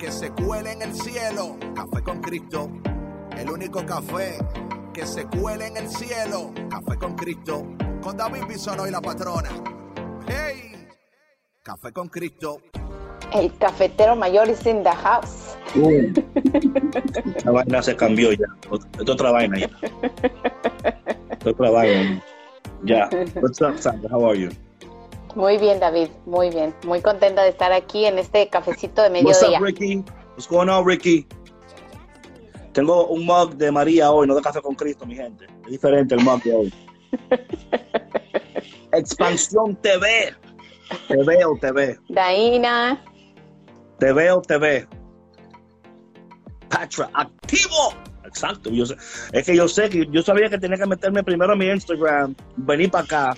que se cuele en el cielo. Café con Cristo, el único café que se cuele en el cielo. Café con Cristo, con David Bisono y la patrona. ¡Hey! Café con Cristo. El cafetero mayor is in the house. La vaina se cambió ya. Es otra vaina ya. Es otra vaina. Ya. What's up, Sandra? How are you? Muy bien, David, muy bien. Muy contenta de estar aquí en este cafecito de What's mediodía. up, Ricky? What's going on, Ricky? Tengo un mug de María hoy, no de café con Cristo, mi gente. Es diferente el mug de hoy. Expansión TV. Te veo, TV. Daina, Te veo, TV. Patra, activo. Exacto. Yo sé- es que yo sé que yo sabía que tenía que meterme primero a mi Instagram, venir para acá.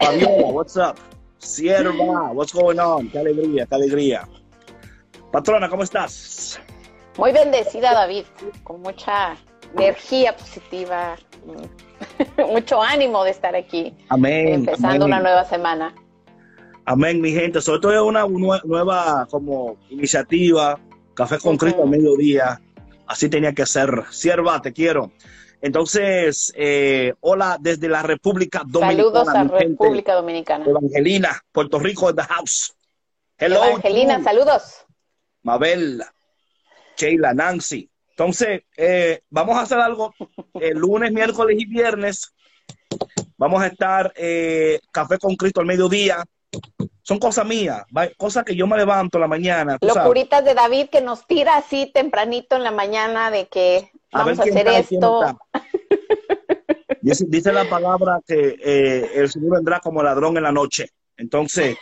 Fabiola, what's up? Sierva, what's going on? Qué alegría, qué alegría. Patrona, ¿cómo estás? muy bendecida, David, con mucha energía positiva, mucho ánimo de estar aquí, Amén. empezando amén. una nueva semana. Amén, mi gente. Sobre todo es una nue- nueva como iniciativa, Café con al mediodía. Así tenía que ser. Sierva, te quiero. Entonces, eh, hola desde la República Dominicana. Saludos a gente. República Dominicana. Evangelina, Puerto Rico in the house. Hello. Evangelina, tú, saludos. Mabel, Sheila, Nancy. Entonces, eh, vamos a hacer algo el lunes, miércoles y viernes. Vamos a estar eh, Café con Cristo al mediodía. Son cosas mías, cosas que yo me levanto en la mañana. tú sabes. Locuritas de David que nos tira así tempranito en la mañana de que A ver vamos a, hacer está quién esto. está. Dice, dice la palabra que eh, el Señor vendrá como ladrón en la noche. Entonces,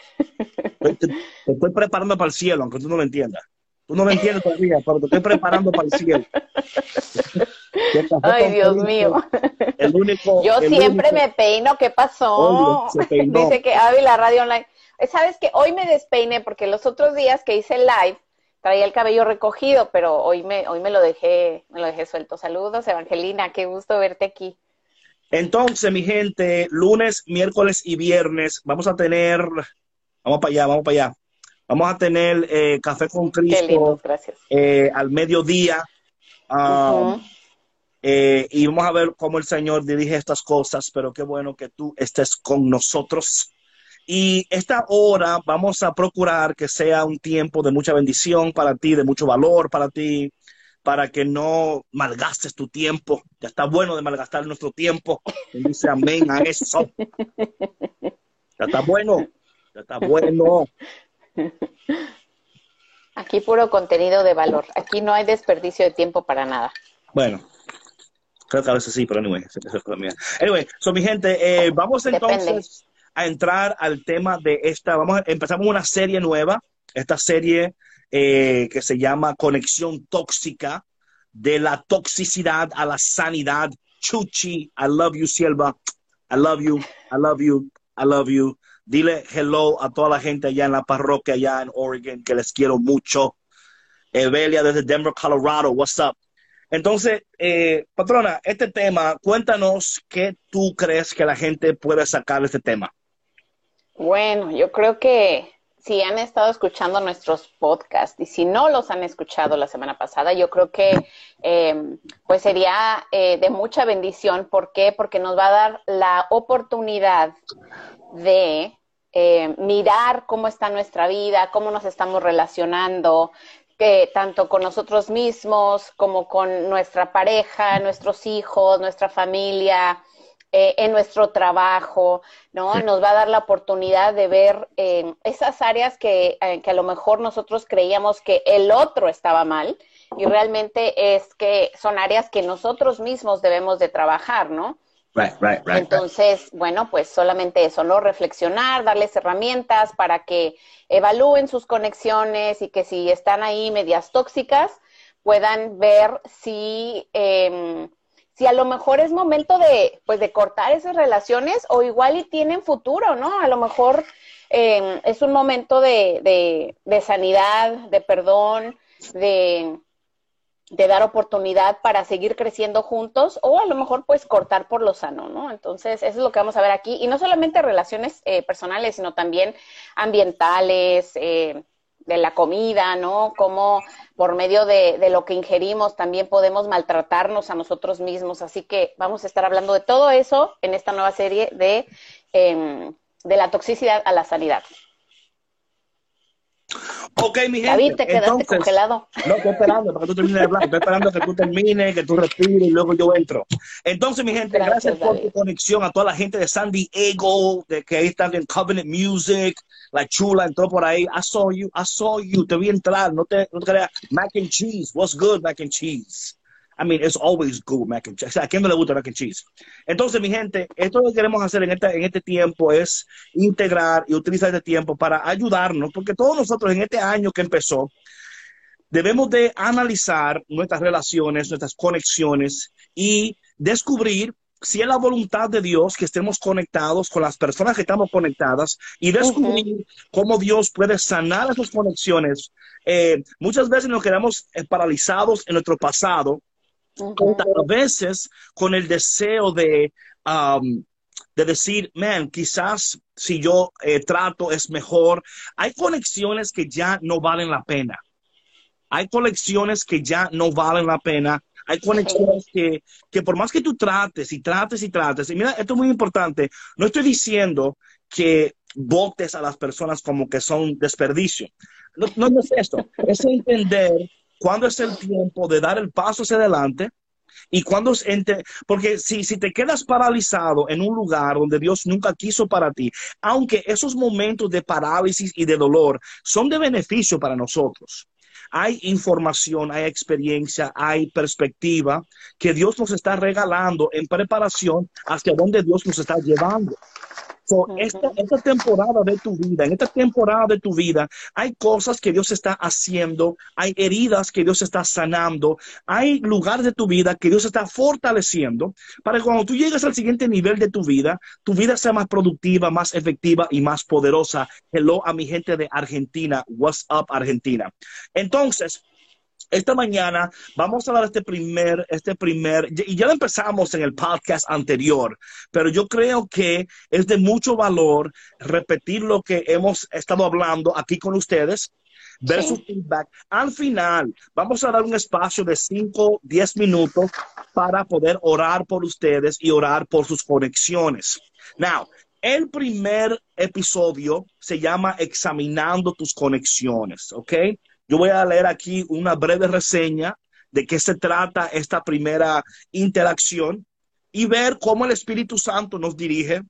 te, estoy preparando para el cielo, aunque tú no lo entiendas. Tú no lo entiendes todavía, pero te estoy preparando para el cielo. Ay, Dios mío. El único. Yo el siempre único- me peino, ¿qué pasó? Dice que Ávila Radio Online. Eh, ¿Sabes que Hoy me despeiné porque los otros días que hice el live traía el cabello recogido, pero hoy me, hoy me lo dejé, me lo dejé suelto. Saludos, Evangelina, qué gusto verte aquí. Entonces, mi gente, lunes, miércoles y viernes vamos a tener. Vamos para allá, vamos para allá. Vamos a tener eh, Café con Qué Cristo gracias. eh, al mediodía. Ujú. Eh, y vamos a ver cómo el Señor dirige estas cosas, pero qué bueno que tú estés con nosotros. Y esta hora vamos a procurar que sea un tiempo de mucha bendición para ti, de mucho valor para ti, para que no malgastes tu tiempo. Ya está bueno de malgastar nuestro tiempo. Y dice amén a eso. Ya está bueno, ya está bueno. Aquí puro contenido de valor. Aquí no hay desperdicio de tiempo para nada. Bueno, creo que a veces sí, pero anyway, es mía. Anyway, so mi gente, eh, vamos Depende. A entrar al tema de esta, vamos a, empezamos una serie nueva, esta serie eh, que se llama Conexión Tóxica, de la toxicidad a la sanidad. Chuchi, I love you, Silva. I love you, I love you, I love you. Dile hello a toda la gente allá en la parroquia, allá en Oregon, que les quiero mucho. Evelia desde Denver, Colorado, what's up? Entonces, eh, patrona, este tema, cuéntanos qué tú crees que la gente puede sacar de este tema. Bueno, yo creo que si han estado escuchando nuestros podcasts y si no los han escuchado la semana pasada, yo creo que eh, pues sería eh, de mucha bendición. ¿Por qué? Porque nos va a dar la oportunidad de eh, mirar cómo está nuestra vida, cómo nos estamos relacionando, que tanto con nosotros mismos como con nuestra pareja, nuestros hijos, nuestra familia, eh, en nuestro trabajo, ¿no? Sí. Nos va a dar la oportunidad de ver eh, esas áreas que, eh, que a lo mejor nosotros creíamos que el otro estaba mal y realmente es que son áreas que nosotros mismos debemos de trabajar, ¿no? Right, right, right. Entonces, bueno, pues solamente eso, ¿no? Reflexionar, darles herramientas para que evalúen sus conexiones y que si están ahí medias tóxicas, puedan ver si, eh, si a lo mejor es momento de, pues, de cortar esas relaciones o igual y tienen futuro, ¿no? A lo mejor eh, es un momento de, de, de sanidad, de perdón, de de dar oportunidad para seguir creciendo juntos o a lo mejor pues cortar por lo sano, ¿no? Entonces, eso es lo que vamos a ver aquí. Y no solamente relaciones eh, personales, sino también ambientales, eh, de la comida, ¿no? Como por medio de, de, lo que ingerimos también podemos maltratarnos a nosotros mismos. Así que vamos a estar hablando de todo eso en esta nueva serie de, eh, de la toxicidad a la sanidad. Ok, mi gente. David, te quedaste entonces, congelado. No, estoy esperando para que tú termines de hablar. Estoy esperando que tú termines, que tú respires y luego yo entro. Entonces, mi gente, gracias, Gracias, por David. tu conexión a toda la gente de San Diego, de que ahí están en Covenant Music. La chula entró por ahí. I saw you, I saw you. Te vi entrar. No te, no te creas. Mac and cheese. What's good, mac and cheese? I mean, it's always good mac and cheese. O sea, ¿a quién no le gusta mac and cheese? Entonces, mi gente, esto que queremos hacer en este, en este tiempo es integrar y utilizar este tiempo para ayudarnos, porque todos nosotros en este año que empezó, debemos de analizar nuestras relaciones, nuestras conexiones y descubrir si es la voluntad de Dios que estemos conectados con las personas que estamos conectadas y descubrir uh -huh. cómo Dios puede sanar esas conexiones. Eh, muchas veces nos quedamos eh, paralizados en nuestro pasado Uh -huh. A veces con el deseo de, um, de decir, man, quizás si yo eh, trato es mejor. Hay conexiones que ya no valen la pena. Hay conexiones que ya no valen la pena. Hay conexiones que, que por más que tú trates y trates y trates, y mira, esto es muy importante, no estoy diciendo que votes a las personas como que son desperdicio. No, no es esto, es entender cuándo es el tiempo de dar el paso hacia adelante y cuándo es entre, porque si, si te quedas paralizado en un lugar donde Dios nunca quiso para ti, aunque esos momentos de parálisis y de dolor son de beneficio para nosotros. Hay información, hay experiencia, hay perspectiva que Dios nos está regalando en preparación hacia donde Dios nos está llevando. So, esta, esta, temporada de tu vida, en esta temporada de tu vida, hay cosas que Dios está haciendo, hay heridas que Dios está sanando, hay lugares de tu vida que Dios está fortaleciendo para que cuando tú llegues al siguiente nivel de tu vida, tu vida sea más productiva, más efectiva y más poderosa. Hello a mi gente de Argentina. What's up, Argentina? Entonces, esta mañana vamos a dar este primer, este primer, y ya lo empezamos en el podcast anterior, pero yo creo que es de mucho valor repetir lo que hemos estado hablando aquí con ustedes, ver sí. su feedback. Al final, vamos a dar un espacio de 5, 10 minutos para poder orar por ustedes y orar por sus conexiones. Now, el primer episodio se llama Examinando tus conexiones, ¿ok? Yo voy a leer aquí una breve reseña de qué se trata esta primera interacción y ver cómo el Espíritu Santo nos dirige.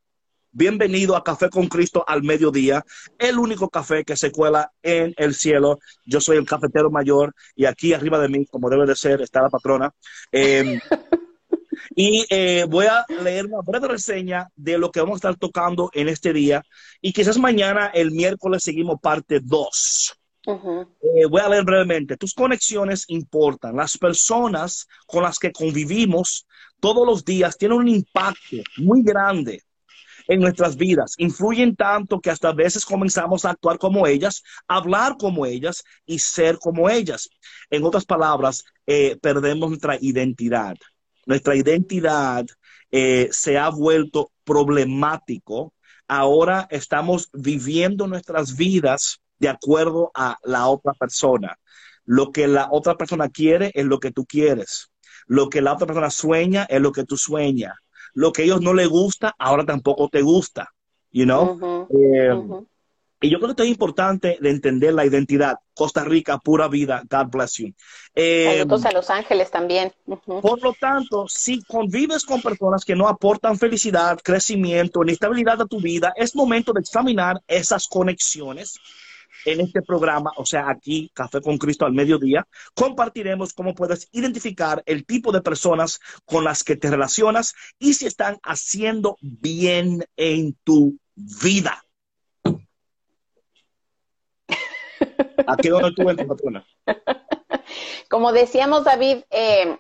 Bienvenido a Café con Cristo al mediodía, el único café que se cuela en el cielo. Yo soy el cafetero mayor y aquí arriba de mí, como debe de ser, está la patrona. Eh, y eh, voy a leer una breve reseña de lo que vamos a estar tocando en este día y quizás mañana, el miércoles, seguimos parte 2. Eh, voy a leer brevemente. Tus conexiones importan. Las personas con las que convivimos todos los días tienen un impacto muy grande en nuestras vidas. Influyen tanto que hasta veces comenzamos a actuar como ellas, hablar como ellas y ser como ellas. En otras palabras, eh, perdemos nuestra identidad. Nuestra identidad eh, se ha vuelto problemático. Ahora estamos viviendo nuestras vidas de acuerdo a la otra persona. Lo que la otra persona quiere es lo que tú quieres. Lo que la otra persona sueña es lo que tú sueñas. Lo que a ellos no les gusta, ahora tampoco te gusta. You know? Uh -huh. eh, uh -huh. Y yo creo que es importante de entender la identidad. Costa Rica, pura vida. God bless you. Eh, Saludos a Los Ángeles también. Uh -huh. Por lo tanto, si convives con personas que no aportan felicidad, crecimiento ni estabilidad a tu vida, es momento de examinar esas conexiones en este programa, o sea, aquí, Café con Cristo al mediodía, compartiremos cómo puedes identificar el tipo de personas con las que te relacionas y si están haciendo bien en tu vida. Aquí donde tú patrona. Como decíamos, David, eh,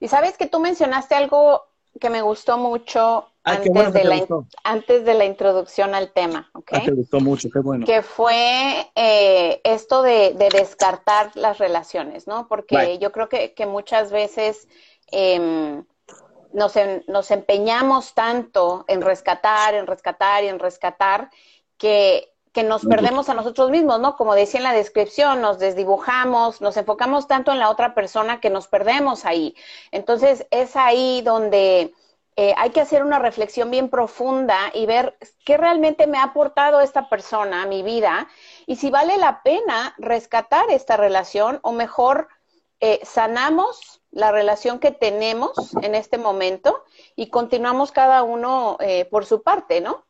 y sabes que tú mencionaste algo que me gustó mucho antes, de la, antes de la introducción al tema, ¿ok? Ah, gustó mucho, qué bueno. Que fue eh, esto de, descartar las relaciones, ¿no? Porque yo creo que, muchas veces em, nos, nos empeñamos tanto en rescatar, en rescatar y en rescatar, que que nos perdemos a nosotros mismos, ¿no? Como decía en la descripción, nos desdibujamos, nos enfocamos tanto en la otra persona que nos perdemos ahí. Entonces, es ahí donde eh, hay que hacer una reflexión bien profunda y ver qué realmente me ha aportado esta persona a mi vida y si vale la pena rescatar esta relación o mejor eh, sanamos la relación que tenemos en este momento y continuamos cada uno eh, por su parte, ¿no?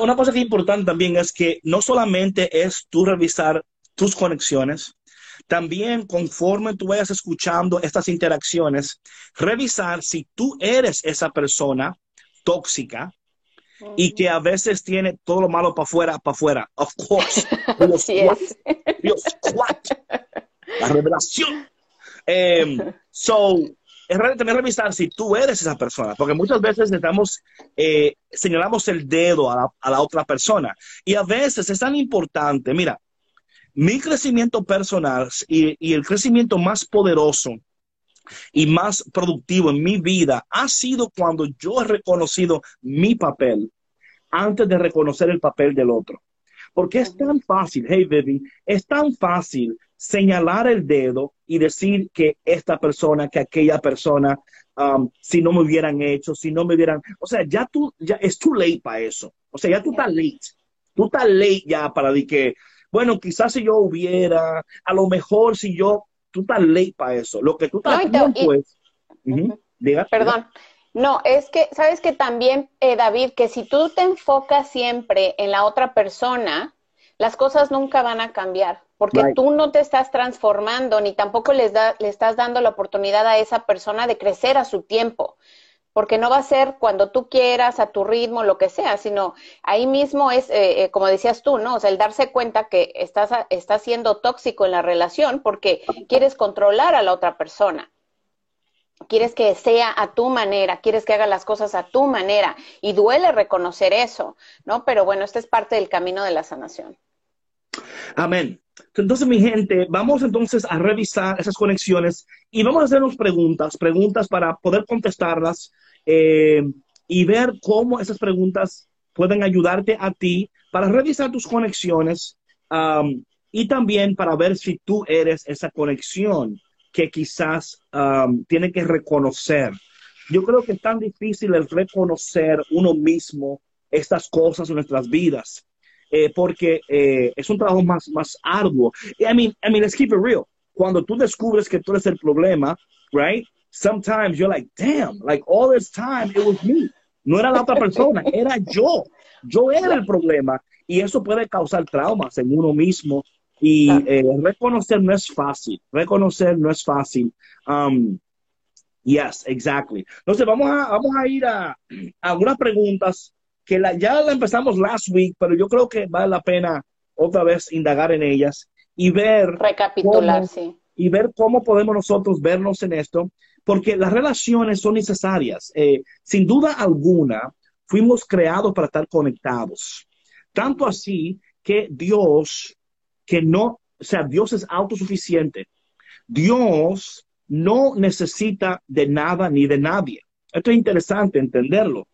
Una cosa que es importante también es que no solamente es tú revisar tus conexiones, también conforme tú vayas escuchando estas interacciones, revisar si tú eres esa persona tóxica y que a veces tiene todo lo malo para afuera, para afuera. Of course. Dios, Dios, La revelación. Em, so, es también revisar si tú eres esa persona, porque muchas veces necesitamos, eh, señalamos el dedo a la, otra persona. Y a veces es tan importante, mira, mi crecimiento personal y, y, el crecimiento más poderoso y más productivo en mi vida ha sido cuando yo he reconocido mi papel antes de reconocer el papel del otro. Porque es tan fácil, hey baby, es tan fácil señalar el dedo y decir que esta persona, que aquella persona, um, si no me hubieran hecho, si no me hubieran, o sea, ya tú, ya es too late para eso. O sea, ya tú estás late. Tú estás late ya para decir que, bueno, quizás si yo hubiera, a lo mejor si yo, tú estás late para eso. Lo que tú estás haciendo, pues, Perdón. No, es que, sabes que también, eh, David, que si tú te enfocas siempre en la otra persona, las cosas nunca van a cambiar porque tú no te estás transformando ni tampoco les da, le estás dando la oportunidad a esa persona de crecer a su tiempo, porque no va a ser cuando tú quieras, a tu ritmo, lo que sea, sino ahí mismo es, eh, eh, como decías tú, ¿no? O sea, el darse cuenta que estás, estás siendo tóxico en la relación porque quieres controlar a la otra persona. Quieres que sea a tu manera, quieres que haga las cosas a tu manera y duele reconocer eso, ¿no? Pero bueno, este es parte del camino de la sanación. Amén. Entonces, mi gente, vamos entonces a revisar esas conexiones y vamos a hacernos preguntas, preguntas para poder contestarlas eh, y ver cómo esas preguntas pueden ayudarte a ti para revisar tus conexiones y también para ver si tú eres esa conexión que quizás um, tiene que reconocer. Yo creo que es tan difícil el reconocer uno mismo estas cosas en nuestras vidas. Eh, porque eh, es un trabajo más, más arduo. I mean, I mean, let's keep it real. Cuando tú descubres que tú eres el problema, right? Sometimes you're like, damn, like all this time it was me. No era la otra persona, era yo. Yo era el problema. Y eso puede causar traumas en uno mismo. Y eh, reconocer no es fácil. Reconocer no es fácil. Um, yes, exactly. Entonces vamos a, vamos a ir a, a algunas preguntas que la, ya la empezamos last week, pero yo creo que vale la pena otra vez indagar en ellas y ver. Recapitular, sí. Y ver cómo podemos nosotros vernos en esto, porque las relaciones son necesarias. Eh, sin duda alguna, fuimos creados para estar conectados. Tanto así que Dios, que no, o sea, Dios es autosuficiente. Dios no necesita de nada ni de nadie. Esto es interesante entenderlo.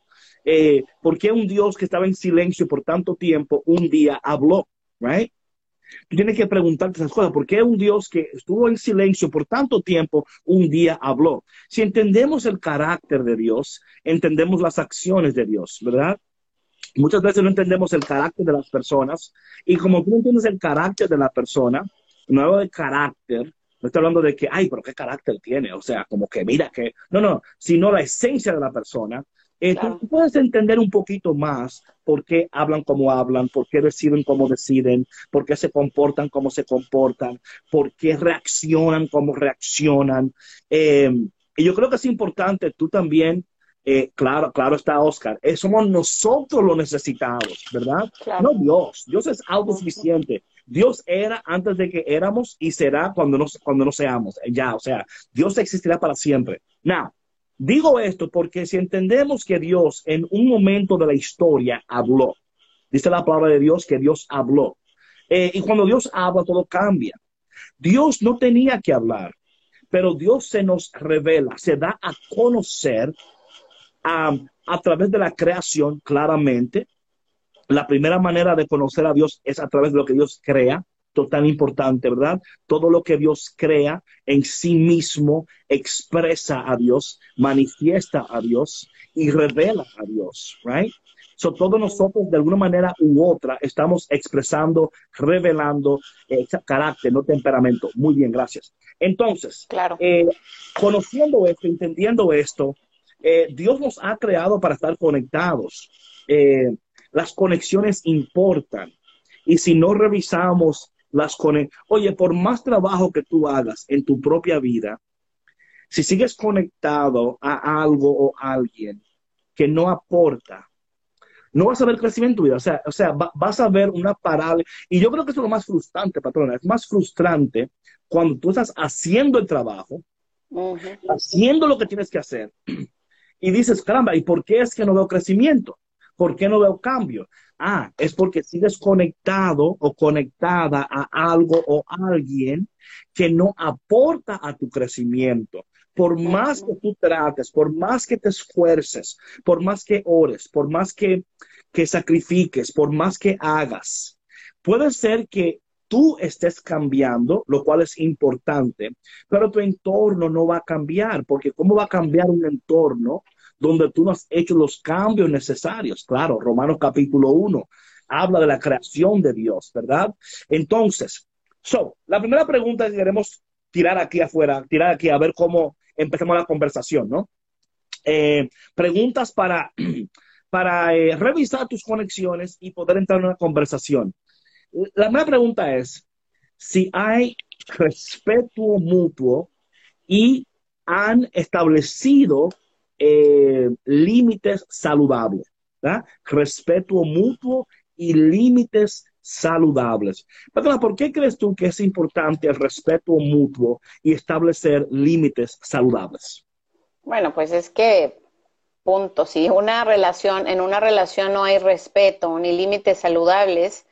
Eh, ¿Por qué un Dios que estaba en silencio por tanto tiempo un día habló? Right? Tú tienes que preguntarte esas cosas. ¿Por qué un Dios que estuvo en silencio por tanto tiempo un día habló? Si entendemos el carácter de Dios, entendemos las acciones de Dios, ¿verdad? Muchas veces no entendemos el carácter de las personas y como tú no entiendes el carácter de la persona, no hablo de carácter, no estoy hablando de que, ay, pero qué carácter tiene, o sea, como que mira que, no, no, sino la esencia de la persona, Eh, tú puedes entender un poquito más por qué hablan como hablan, por qué deciden como deciden, por qué se comportan como se comportan, por qué reaccionan como reaccionan. Eh, y yo creo que es importante tú también eh, claro, claro está Oscar, eh, somos nosotros los necesitados, ¿verdad? No Dios, Dios es autosuficiente. Dios era antes de que éramos y será cuando no, cuando no seamos, eh, ya, o sea, Dios existirá para siempre. Now, digo esto porque si entendemos que Dios en un momento de la historia habló, dice la palabra de Dios que Dios habló, y cuando Dios habla todo cambia. Dios no tenía que hablar, pero Dios se nos revela, se da a conocer a, través de la creación, claramente. La primera manera de conocer a Dios es a través de lo que Dios crea, total importante, ¿verdad? Todo lo que Dios crea en sí mismo expresa a Dios, manifiesta a Dios y revela a Dios, right? So, todos nosotros, de alguna manera u otra, estamos expresando, revelando ese carácter, no temperamento. Muy bien, gracias. Entonces, claro. Eh, conociendo esto, entendiendo esto, eh, Dios nos ha creado para estar conectados. Eh, las conexiones importan. Y si no revisamos las conexiones, oye, por más trabajo que tú hagas en tu propia vida, si sigues conectado a algo o a alguien que no aporta, no vas a ver crecimiento en tu vida. O sea, o sea vas a ver una parada. Y yo creo que eso es lo más frustrante, patrona. Es más frustrante cuando tú estás haciendo el trabajo, haciendo lo que tienes que hacer, y dices, caramba, ¿y por qué es que no veo crecimiento? ¿Por qué no veo cambio? Ah, es porque sigues conectado o conectada a algo o alguien que no aporta a tu crecimiento. Por más que tú trates, por más que te esfuerces, por más que ores, por más que, que sacrifiques, por más que hagas, puede ser que tú estés cambiando, lo cual es importante, pero tu entorno no va a cambiar, porque ¿cómo va a cambiar un entorno donde tú no has hecho los cambios necesarios? Claro, Romanos capítulo 1 habla de la creación de Dios, ¿verdad? Entonces, so, la primera pregunta que queremos tirar aquí afuera, tirar aquí a ver cómo empezamos la conversación, ¿no? Eh, preguntas para, para eh, revisar tus conexiones y poder entrar en una conversación. La pregunta es si hay respeto mutuo y han establecido eh, límites saludables. Respeto mutuo y límites saludables. ¿por qué crees tú que es importante el respeto mutuo y establecer límites saludables? Bueno, pues es que, punto, si una relación, en una relación no hay respeto ni límites saludables,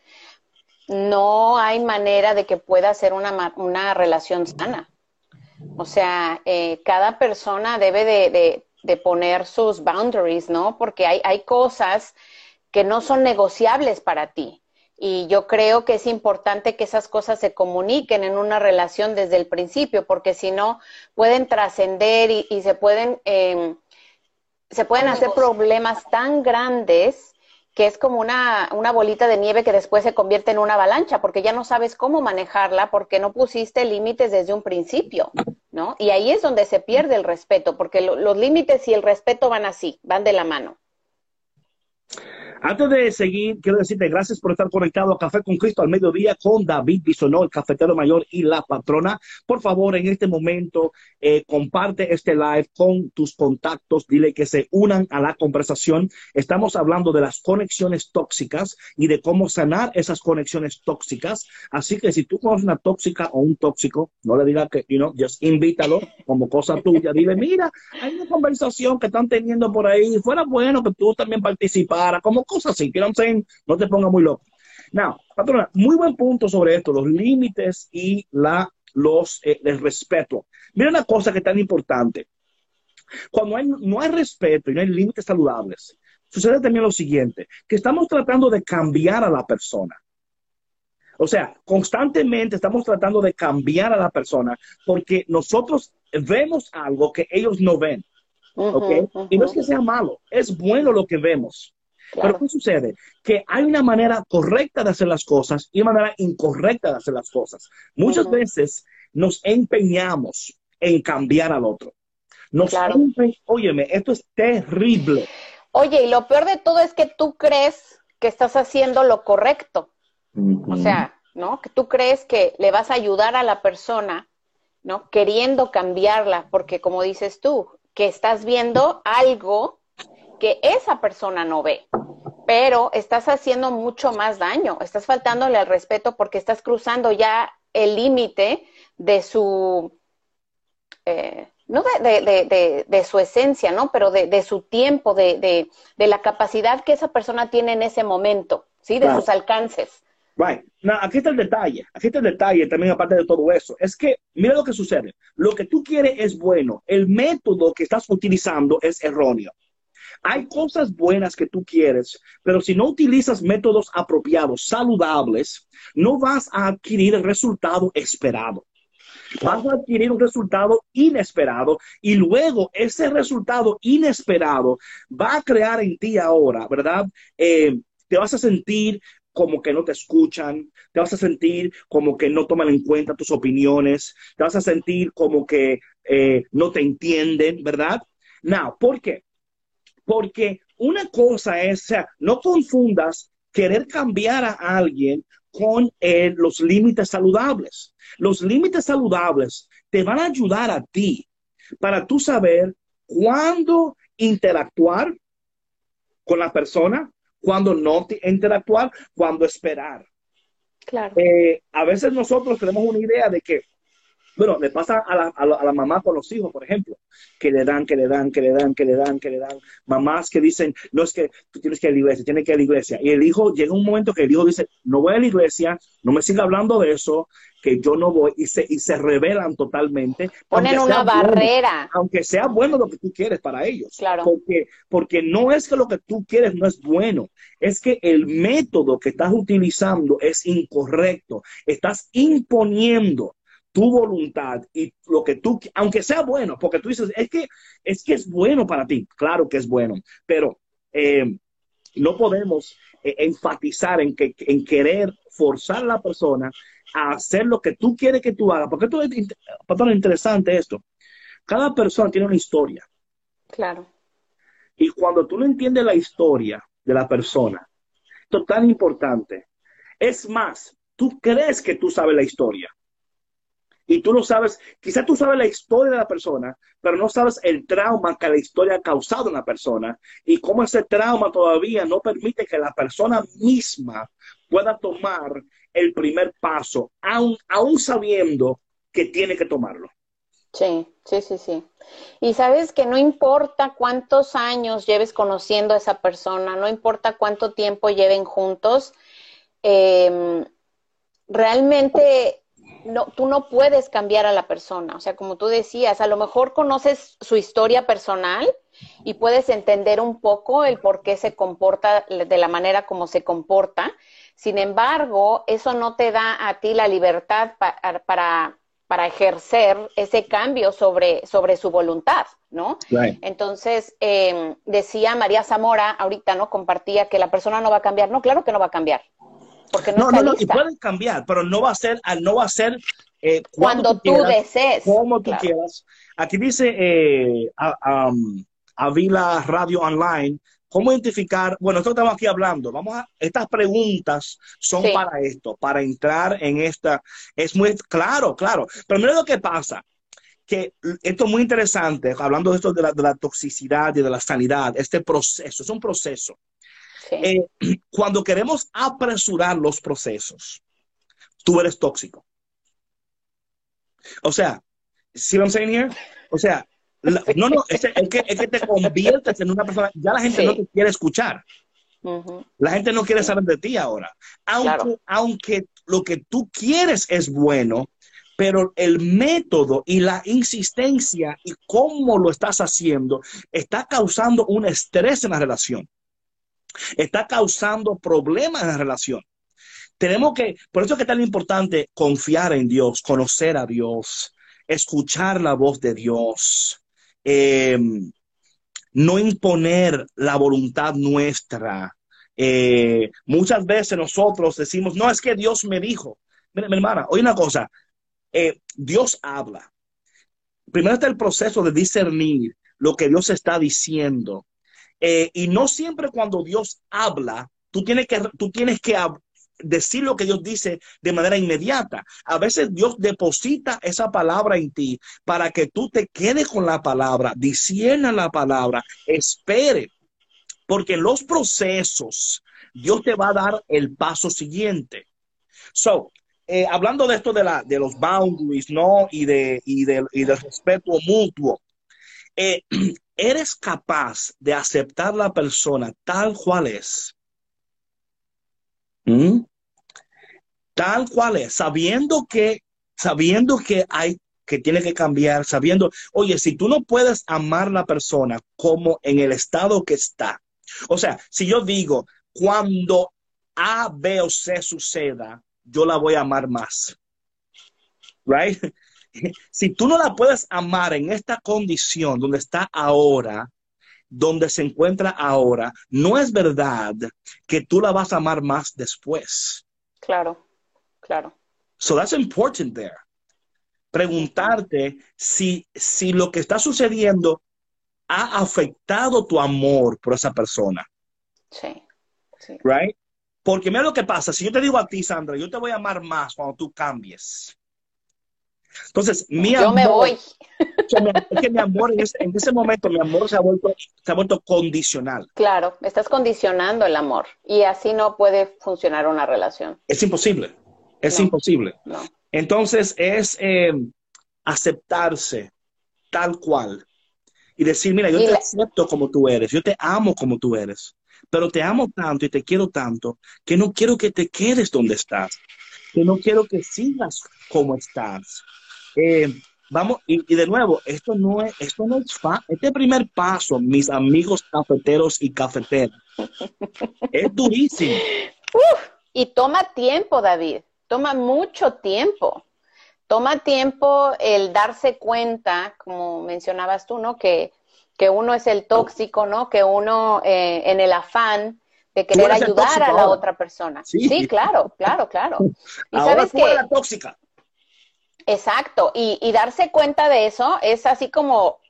no hay manera de que pueda ser una, una relación sana. O sea, eh, cada persona debe de, de, poner sus boundaries, ¿no? Porque hay, hay cosas que no son negociables para ti. Y yo creo que es importante que esas cosas se comuniquen en una relación desde el principio, porque si no, pueden trascender y, se pueden, eh, se pueden hacer problemas tan grandes que es como una, una, bolita de nieve que después se convierte en una avalancha, porque ya no sabes cómo manejarla, porque no pusiste límites desde un principio, ¿no? Y ahí es donde se pierde el respeto, porque los límites y el respeto van así, van de la mano. Antes de seguir, quiero decirte gracias por estar conectado a Café con Cristo al mediodía con David Bisonó, el cafetero mayor y la patrona. Por favor, en este momento, eh, comparte este live con tus contactos, dile que se unan a la conversación. Estamos hablando de las conexiones tóxicas y de cómo sanar esas conexiones tóxicas. Así que si tú conoces una tóxica o un tóxico, no le digas que, you know, just invítalo como cosa tuya. Dile, mira, hay una conversación que están teniendo por ahí. Fuera bueno que tú también participaras. Como cosas así, que no te ponga muy loco. Now, patrona, muy buen punto sobre esto, los límites y la, los, eh, el respeto. Mira una cosa que es tan importante. Cuando hay, no hay respeto y no hay límites saludables, sucede también lo siguiente, que estamos tratando de cambiar a la persona. O sea, constantemente estamos tratando de cambiar a la persona porque nosotros vemos algo que ellos no ven. Y no es que sea malo, es bueno lo que vemos. Pero ¿qué sucede? Que hay una manera correcta de hacer las cosas y una manera incorrecta de hacer las cosas. Muchas veces nos empeñamos en cambiar al otro. Nos óyeme, esto es terrible. Oye, y lo peor de todo es que tú crees que estás haciendo lo correcto. O sea, ¿no? Que tú crees que le vas a ayudar a la persona, ¿no? Queriendo cambiarla, porque como dices tú, que estás viendo algo que esa persona no ve, pero estás haciendo mucho más daño, estás faltándole al respeto porque estás cruzando ya el límite de su, eh, no de, su esencia, ¿no? Pero de, su tiempo, de, la capacidad que esa persona tiene en ese momento, ¿sí? De sus alcances. Right. aquí está el detalle, aquí está el detalle también aparte de todo eso. Es que, mira lo que sucede. Lo que tú quieres es bueno. El método que estás utilizando es erróneo. Hay cosas buenas que tú quieres, pero si no utilizas métodos apropiados, saludables, no vas a adquirir el resultado esperado. Vas a adquirir un resultado inesperado y luego ese resultado inesperado va a crear en ti ahora, ¿verdad? Eh, te vas a sentir como que no te escuchan, te vas a sentir como que no toman en cuenta tus opiniones, te vas a sentir como que eh, no te entienden, ¿verdad? Now, ¿por qué? Porque una cosa es, o sea, no confundas querer cambiar a alguien con eh, los límites saludables. Los límites saludables te van a ayudar a ti para tú saber cuándo interactuar con la persona, cuándo no interactuar, cuándo esperar. Claro. Eh, a veces nosotros tenemos una idea de que bueno, le pasa a la, a, la, mamá con los hijos, por ejemplo, que le dan, que le dan, que le dan, que le dan, que le dan. Mamás que dicen, no es que tú tienes que ir a la iglesia, tienes que ir a la iglesia. Y el hijo, llega un momento que el hijo dice, no voy a la iglesia, no me siga hablando de eso, que yo no voy, y se, y se rebelan totalmente. Ponen una barrera. aunque sea bueno lo que tú quieres para ellos. Claro. Porque, porque no es que lo que tú quieres no es bueno, es que el método que estás utilizando es incorrecto. Estás imponiendo tu voluntad y lo que tú, aunque sea bueno, porque tú dices, es que es, que es bueno para ti, claro que es bueno, pero eh, no podemos eh, enfatizar en, que, en querer forzar a la persona a hacer lo que tú quieres que tú hagas, porque esto es, interesante esto. Cada persona tiene una historia. Claro. Y cuando tú no entiendes la historia de la persona, esto es tan importante. Es más, tú crees que tú sabes la historia y tú no sabes, quizás tú sabes la historia de la persona, pero no sabes el trauma que la historia ha causado en la persona y cómo ese trauma todavía no permite que la persona misma pueda tomar el primer paso, aún, aún sabiendo que tiene que tomarlo. Sí, sí, sí, sí. Y sabes que no importa cuántos años lleves conociendo a esa persona, no importa cuánto tiempo lleven juntos, eh, realmente no, tú no puedes cambiar a la persona. O sea, como tú decías, a lo mejor conoces su historia personal y puedes entender un poco el por qué se comporta de la manera como se comporta. Sin embargo, eso no te da a ti la libertad para, para ejercer ese cambio sobre, sobre su voluntad, ¿no? Entonces, em, decía María Zamora, ahorita, ¿no? Compartía que la persona no va a cambiar. No, claro que no va a cambiar no, no, no, y pueden cambiar, pero no va a ser, no va a ser eh, cuando, tú, desees. Como tú quieras. Aquí dice eh, a, Avila Radio Online, ¿cómo identificar? Bueno, esto estamos aquí hablando. Vamos a, estas preguntas son para esto, para entrar en esta. Es muy claro, claro. Pero mira lo que pasa que esto es muy interesante, hablando de esto de la, de la, toxicidad y de la sanidad, este proceso, es un proceso. Eh, cuando queremos apresurar los procesos, tú eres tóxico. O sea, ¿sí what I'm here? O sea, no, no, es, que, te conviertes en una persona, ya la gente no te quiere escuchar. La gente no quiere saber de ti ahora. Aunque, aunque lo que tú quieres es bueno, pero el método y la insistencia y cómo lo estás haciendo está causando un estrés en la relación está causando problemas en la relación. Tenemos que, por eso es que es tan importante confiar en Dios, conocer a Dios, escuchar la voz de Dios, em, no imponer la voluntad nuestra. Eh, muchas veces nosotros decimos, no, es que Dios me dijo. Mira, mi hermana, oye una cosa, eh, Dios habla. Primero está el proceso de discernir lo que Dios está diciendo Eh, y no siempre cuando Dios habla, tú tienes que, tú tienes que decir lo que Dios dice de manera inmediata. A veces Dios deposita esa palabra en ti para que tú te quedes con la palabra, disierna la palabra, espere, porque en los procesos Dios te va a dar el paso siguiente. So, eh, hablando de esto de, la, de los boundaries, ¿no? Y, de, y, de, y del respeto mutuo, eh, ¿eres capaz de aceptar la persona tal cual es? ¿Mm? Tal cual es, sabiendo que, sabiendo que hay que tiene que cambiar, sabiendo, oye, si tú no puedes amar la persona como en el estado que está, o sea, si yo digo, cuando A, B o C suceda, yo la voy a amar más. Right? Si tú no la puedes amar en esta condición donde está ahora, donde se encuentra ahora, no es verdad que tú la vas a amar más después. Claro, claro. So that's important there. Preguntarte si, si lo que está sucediendo ha afectado tu amor por esa persona. Sí, sí. Right? Porque mira lo que pasa, si yo te digo a ti, Sandra, yo te voy a amar más cuando tú cambies. Entonces, mi yo me voy. Es que mi amor, en ese, momento, mi amor se ha, vuelto, se ha vuelto condicional. Claro, estás condicionando el amor y así no puede funcionar una relación. Es imposible, es imposible. No. Entonces, es eh, aceptarse tal cual y decir, mira, yo te acepto como tú eres, yo te amo como tú eres, pero te amo tanto y te quiero tanto que no quiero que te quedes donde estás, que no quiero que sigas como estás. Eh, vamos, y, de nuevo, esto no es, esto no es fácil. Este primer paso, mis amigos cafeteros y cafeteras, es durísimo. y toma tiempo, David, toma mucho tiempo. Toma tiempo el darse cuenta, como mencionabas tú, ¿no? Que, que uno es el tóxico, ¿no? Que uno eh, en el afán de querer ayudar a la otra persona. Sí. claro, claro, claro. Y ahora sabes que la tóxica. Exacto, y, darse cuenta de eso es así como,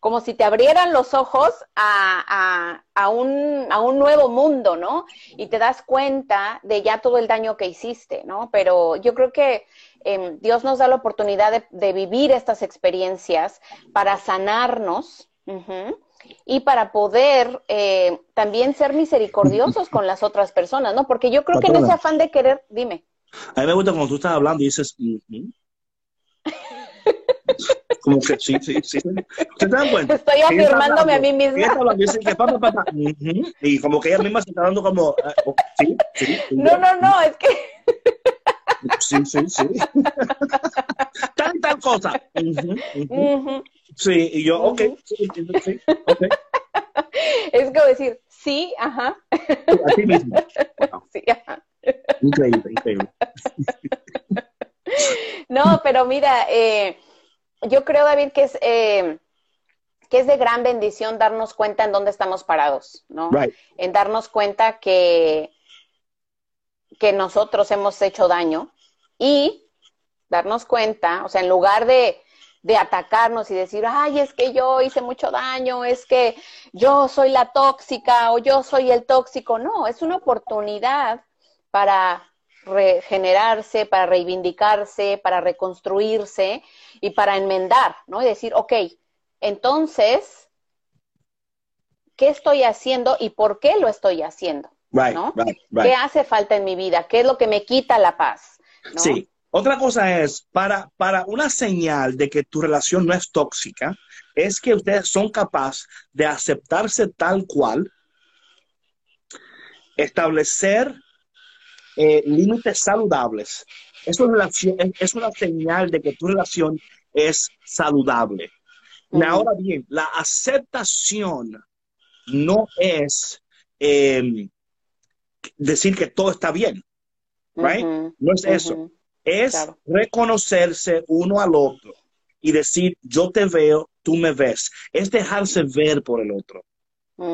como si te abrieran los ojos a, un, a, un, nuevo mundo, ¿no? Y te das cuenta de ya todo el daño que hiciste, ¿no? Pero yo creo que em, Dios nos da la oportunidad de, vivir estas experiencias para sanarnos. y para poder eh, también ser misericordiosos con las otras personas, ¿no? Porque yo creo que en ese afán de querer, dime. A mí me gusta cuando tú estás hablando y dices, como que sí, sí, sí. ¿Usted dan cuenta? Estoy afirmándome a mí misma. Y, como que ella misma se está dando como, ah, oh, sí, sí. No, no, no, es que... Sí, sí, sí. tal, tal cosa. Sí, y yo, ok, sí, sí, ok. Es como decir, sí, ajá. a ti mismo. Sí, ajá. Increíble, increíble. No, pero mira, eh, yo creo, David, que es, eh, que es de gran bendición darnos cuenta en dónde estamos parados, ¿no? En darnos cuenta que, que nosotros hemos hecho daño y darnos cuenta, o sea, en lugar de, de atacarnos y decir, ay, es que yo hice mucho daño, es que yo soy la tóxica o yo soy el tóxico. No, es una oportunidad para regenerarse, para reivindicarse, para reconstruirse y para enmendar, ¿no? Y decir, ok, entonces, ¿qué estoy haciendo y por qué lo estoy haciendo? ¿no? ¿Qué hace falta en mi vida? ¿Qué es lo que me quita la paz? Sí. Otra cosa es, para, para una señal de que tu relación no es tóxica, es que ustedes son capaces de aceptarse tal cual, establecer eh, límites saludables. Eso es una señal de que tu relación es saludable. Ahora bien, la aceptación no es em, decir que todo está bien, right? no es eso. Es reconocerse uno al otro y decir, yo te veo, tú me ves. Es dejarse ver por el otro,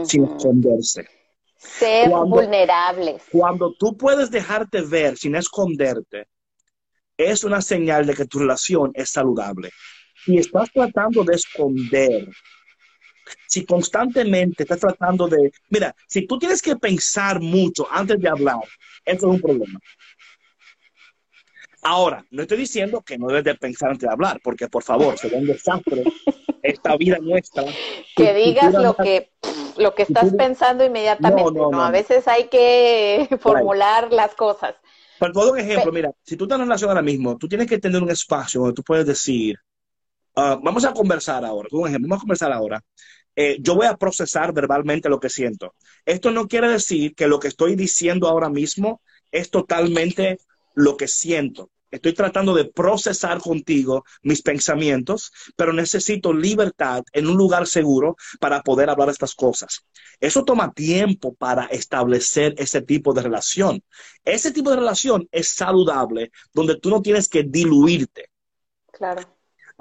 sin esconderse. Ser vulnerables. Cuando tú puedes dejarte ver sin esconderte, es una señal de que tu relación es saludable. Si estás tratando de esconder, si constantemente estás tratando de, mira, si tú tienes que pensar mucho antes de hablar, eso es un problema. Ahora, no estoy diciendo que no debes de pensar antes de hablar, porque por favor, sería un desastre esta vida nuestra. Que digas lo que lo que estás pensando inmediatamente, no, A veces hay que formular las cosas. Para todo un ejemplo, mira, si tú estás en relación ahora mismo, tú tienes que tener un espacio donde tú puedes decir, ah, vamos a conversar ahora, un ejemplo, vamos a conversar ahora. Eh, yo voy a procesar verbalmente lo que siento. Esto no quiere decir que lo que estoy diciendo ahora mismo es totalmente lo que siento. Estoy tratando de procesar contigo mis pensamientos, pero necesito libertad en un lugar seguro para poder hablar estas cosas. Eso toma tiempo para establecer ese tipo de relación. Ese tipo de relación es saludable, donde tú no tienes que diluirte. Claro.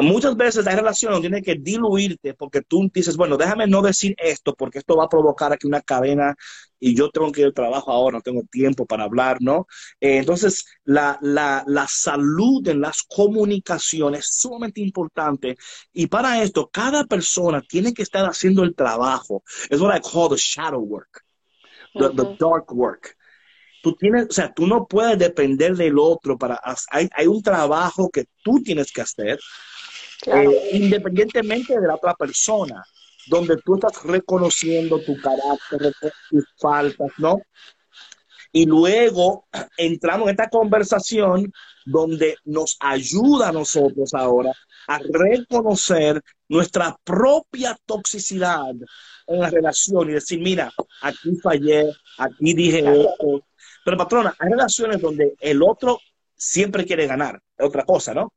Muchas veces la relación tiene que diluirte porque tú dices, bueno, déjame no decir esto porque esto va a provocar aquí una cadena y yo tengo que ir al trabajo ahora, no tengo tiempo para hablar, ¿no? Eh, entonces, la, la, la salud en las comunicaciones es sumamente importante y para esto cada persona tiene que estar haciendo el trabajo. Es what I call the shadow work, the, the dark work tú tienes, o sea, tú no puedes depender del otro para, hay, hay un trabajo que tú tienes que hacer eh, independientemente de la otra persona, donde tú estás reconociendo tu carácter, tus faltas, ¿no? Y luego entramos en esta conversación donde nos ayuda a nosotros ahora a reconocer nuestra propia toxicidad en la relación y decir, mira, aquí fallé, aquí dije esto. Pero patrona, hay relaciones donde el otro siempre quiere ganar, es otra cosa, ¿no?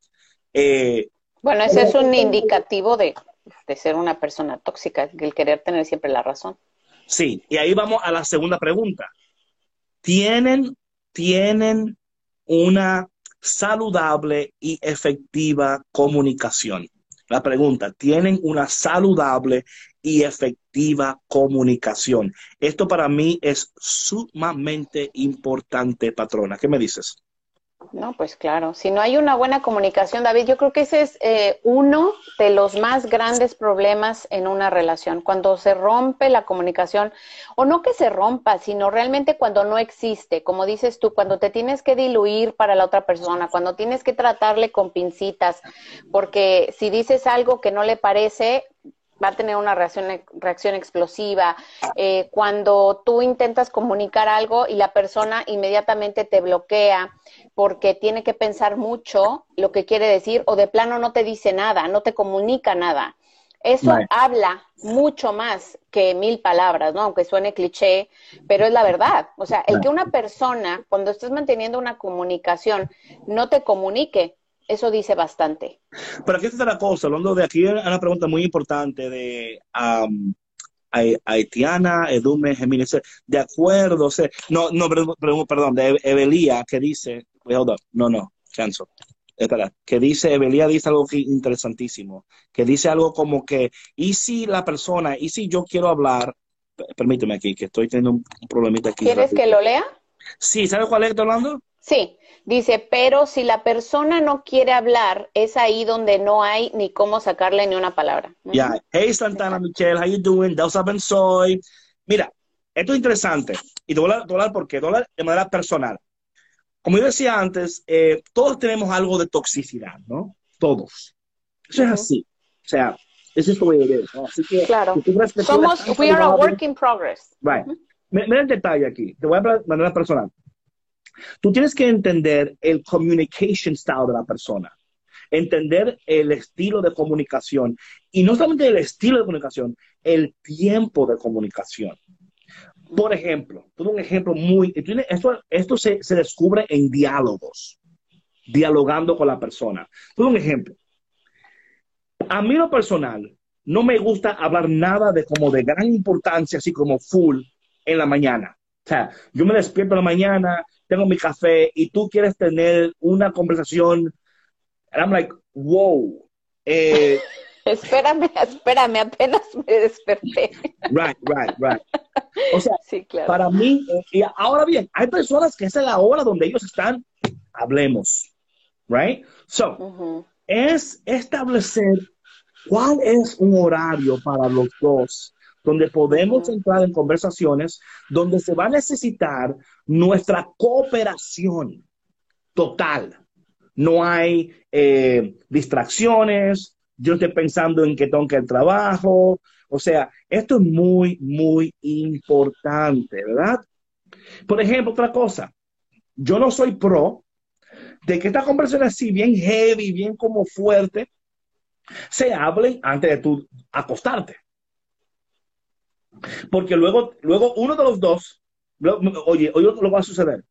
Eh, bueno, ese es un indicativo de, ser una persona tóxica, el querer tener siempre la razón. Sí, y ahí vamos a la segunda pregunta. ¿Tienen, tienen una saludable y efectiva comunicación? La pregunta, ¿tienen una saludable y efectiva comunicación? Esto para mí es sumamente importante, patrona. ¿Qué me dices? No, pues claro. Si no hay una buena comunicación, David, yo creo que ese es eh, uno de los más grandes problemas en una relación. Cuando se rompe la comunicación, o no que se rompa, sino realmente cuando no existe, como dices tú, cuando te tienes que diluir para la otra persona, cuando tienes que tratarle con pincitas, porque si dices algo que no le parece, va a tener una reacción, reacción explosiva. Eh, cuando tú intentas comunicar algo y la persona inmediatamente te bloquea porque tiene que pensar mucho lo que quiere decir o de plano no te dice nada, no te comunica nada. Eso habla mucho más que mil palabras, ¿no? Aunque suene cliché, pero es la verdad. O sea, el que una persona, cuando estés manteniendo una comunicación, no te comunique, eso dice bastante. Pero aquí está la cosa, hablando de aquí, hay una pregunta muy importante de um, Haitiana, Edume, Gemini, de acuerdo, o sea, no, no, perdón, de Evelía, que dice, no, no, chanzo, espera, que dice, Evelía dice algo interesantísimo, que dice algo como que, ¿y si la persona, y si yo quiero hablar, permíteme aquí, que estoy teniendo un problemita aquí. ¿Quieres que lo lea? Sí, ¿sabes cuál es que estoy hablando? Sí, dice, pero si la persona no quiere hablar, es ahí donde no hay ni cómo sacarle ni una palabra. Ya, hey Santana Michelle, how you doing? Saben soy. Mira, esto es interesante y te voy a hablar por qué, de manera personal. Como yo decía antes, eh, todos tenemos algo de toxicidad, ¿no? Todos. Eso es así. O sea, eso es como es, ¿no? Así que... Claro. Somos, we are a work in progress. Right. Mira el detalle aquí. Te voy a hablar de manera personal. Tú tienes que entender el communication style de la persona, entender el estilo de comunicación y no solamente el estilo de comunicación, el tiempo de comunicación. Por ejemplo, todo un ejemplo muy... Esto, se, se descubre en diálogos, dialogando con la persona. Todo un ejemplo. A mí lo personal, no me gusta hablar nada de como de gran importancia, así como full en la mañana. O sea, yo me despierto en la mañana, tengo mi café y tú quieres tener una conversación. And I'm like, wow. Eh, espérame, espérame, apenas me desperté. Right, right, right. O sea, para mí, y ahora bien, hay personas que esa es la hora donde ellos están, hablemos. Right? So, es establecer ¿Cuál es un horario para los dos donde podemos entrar en conversaciones donde se va a necesitar nuestra cooperación total? No hay eh, distracciones, yo estoy pensando en que tengo que el trabajo, o sea, esto es muy, muy importante, ¿verdad? Por ejemplo, otra cosa, yo no soy pro de que esta conversación así, bien heavy, bien como fuerte, se hablen antes de tú acostarte. Porque luego, luego uno de los dos, oye, oye, lo va a suceder.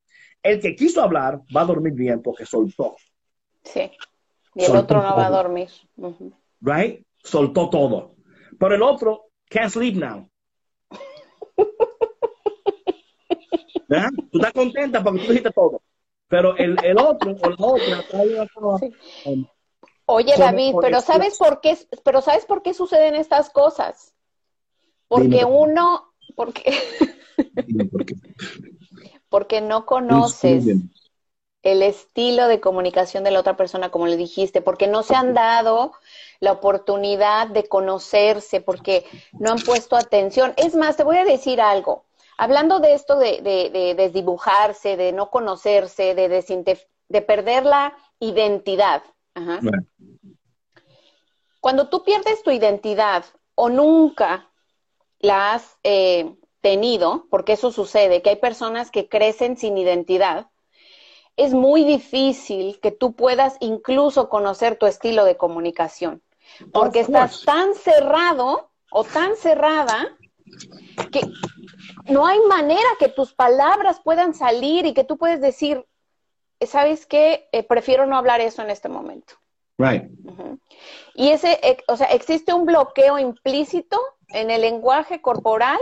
El que quiso hablar va a dormir bien porque soltó. Sí. Y el otro no va a dormir. Right? Soltó todo. Pero el otro can't sleep now. ¿Verdad? Tú estás contenta porque tú dijiste todo. Pero el, el otro o la otra sí. Oye, David, pero ¿sabes por qué? Pero ¿sabes por qué suceden estas cosas? Porque uno, porque, porque no conoces el estilo de comunicación de la otra persona, como le dijiste, porque no se han dado la oportunidad de conocerse, porque no han puesto atención. Es más, te voy a decir algo. Hablando de esto de, de, desdibujarse, de no conocerse, de, de perder la identidad. Cuando tú pierdes tu identidad o nunca la has eh, tenido, porque eso sucede, que hay personas que crecen sin identidad, es muy difícil que tú puedas incluso conocer tu estilo de comunicación, porque estás tan cerrado o tan cerrada que no hay manera que tus palabras puedan salir y que tú puedes decir, ¿sabes qué? Eh, prefiero no hablar eso en este momento. Right. Y ese, eh, o sea, existe un bloqueo implícito en el lenguaje corporal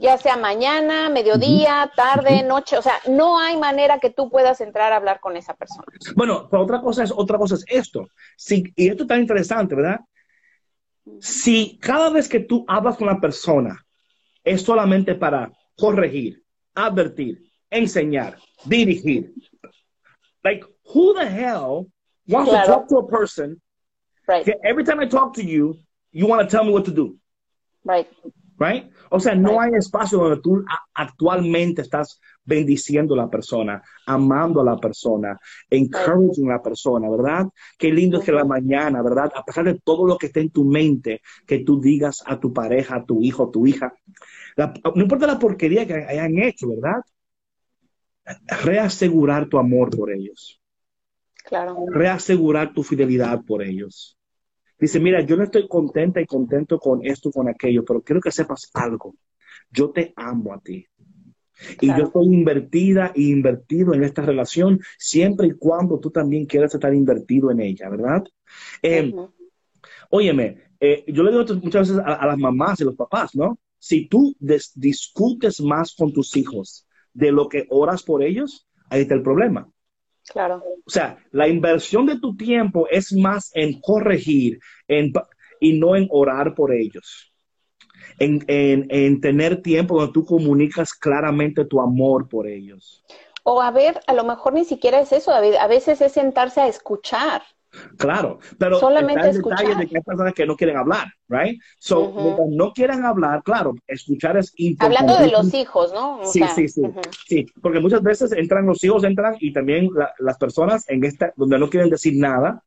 ya sea mañana, mediodía, tarde, noche, o sea, no hay manera que tú puedas entrar a hablar con esa persona. Bueno, pero otra cosa es, otra cosa es esto. y esto está interesante, ¿verdad? Si cada vez que tú hablas con una persona es solamente para corregir, advertir, enseñar, dirigir, like, who the hell wants to talk to a person right. every time I talk to you, you want to tell me what to do? Right. Right? O sea, no hay espacio donde tú actualmente estás bendiciendo a la persona, amando a la persona, encouraging a la persona, ¿verdad? Qué lindo es que la mañana, ¿verdad? A pesar de todo lo que esté en tu mente, que tú digas a tu pareja, a tu hijo, a tu hija, no importa la porquería que hayan hecho, ¿verdad? Reasegurar tu amor por ellos. Claro. Reasegurar tu fidelidad por ellos. Dice, mira, yo no estoy contenta y contento con esto, con aquello, pero quiero que sepas algo. Yo te amo a ti. Y yo estoy invertida e invertido en esta relación siempre y cuando tú también quieras estar invertido en ella, ¿verdad? Eh, óyeme, eh, yo le digo muchas veces a, las mamás y los papás, ¿no? Si tú discutes más con tus hijos de lo que oras por ellos, ahí está el problema. Claro. O sea, la inversión de tu tiempo es más en corregir y no en orar por ellos. En, tener tiempo donde tú comunicas claramente tu amor por ellos. O a ver, a lo mejor ni siquiera es eso, David. A veces es sentarse a escuchar. Claro, pero solamente está el detalle de que hay personas que no quieren hablar, right? So, no quieren hablar, claro, escuchar es importante. Hablando de los hijos, ¿no? sí, sí, sí, sí, porque muchas veces entran los hijos, entran y también las personas en esta, donde no quieren decir nada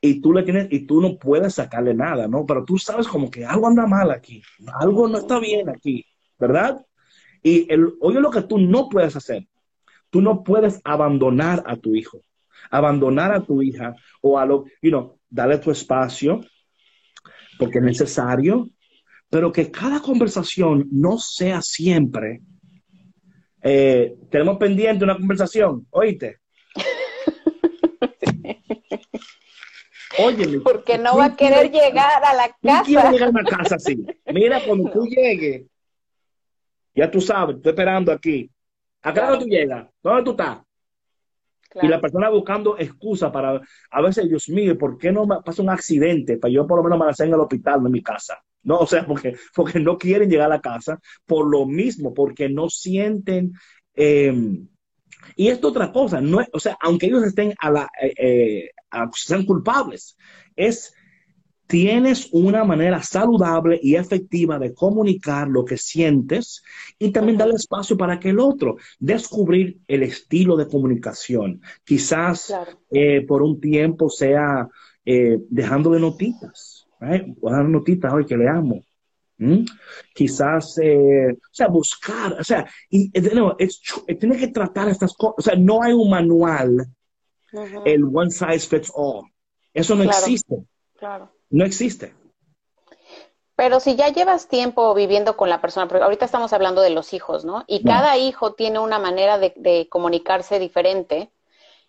y tú le tienes, y tú no puedes sacarle nada, ¿no? Pero tú sabes como que algo anda mal aquí, algo no está bien aquí, ¿verdad? Y el, oye lo que tú no puedes hacer, tú no puedes abandonar a tu hijo abandonar a tu hija o a lo, you know, darle tu espacio porque es necesario, pero que cada conversación no sea siempre. Eh, tenemos pendiente una conversación, oíste. Óyeme. Porque no va a querer llegar a la casa. quiere llegar a la casa así. Mira, cuando tú llegues, ya tú sabes, estoy esperando aquí. ¿A qué hora tú llegas? ¿Dónde tú estás? Y la persona buscando excusa para, a veces, Dios mío, ¿por qué no me pasa un accidente? Para yo por lo menos me en el hospital, no en mi casa. No, o sea, porque, porque no quieren llegar a la casa por lo mismo, porque no sienten, em, Y esto otra cosa, no o sea, aunque ellos estén a la, eh, eh, sean culpables, es tienes una manera saludable y efectiva de comunicar lo que sientes y también darle espacio para que el otro descubrir el estilo de comunicación. Quizás eh, por un tiempo sea eh, dejando de notitas, right? notitas hoy que le amo. Quizás, eh, o sea, buscar, o sea, y, no, tiene que tratar estas cosas, o sea, no hay un manual, el one size fits all. Eso no existe. Claro no existe. Pero si ya llevas tiempo viviendo con la persona, porque ahorita estamos hablando de los hijos, ¿no? Y cada hijo tiene una manera de, comunicarse diferente,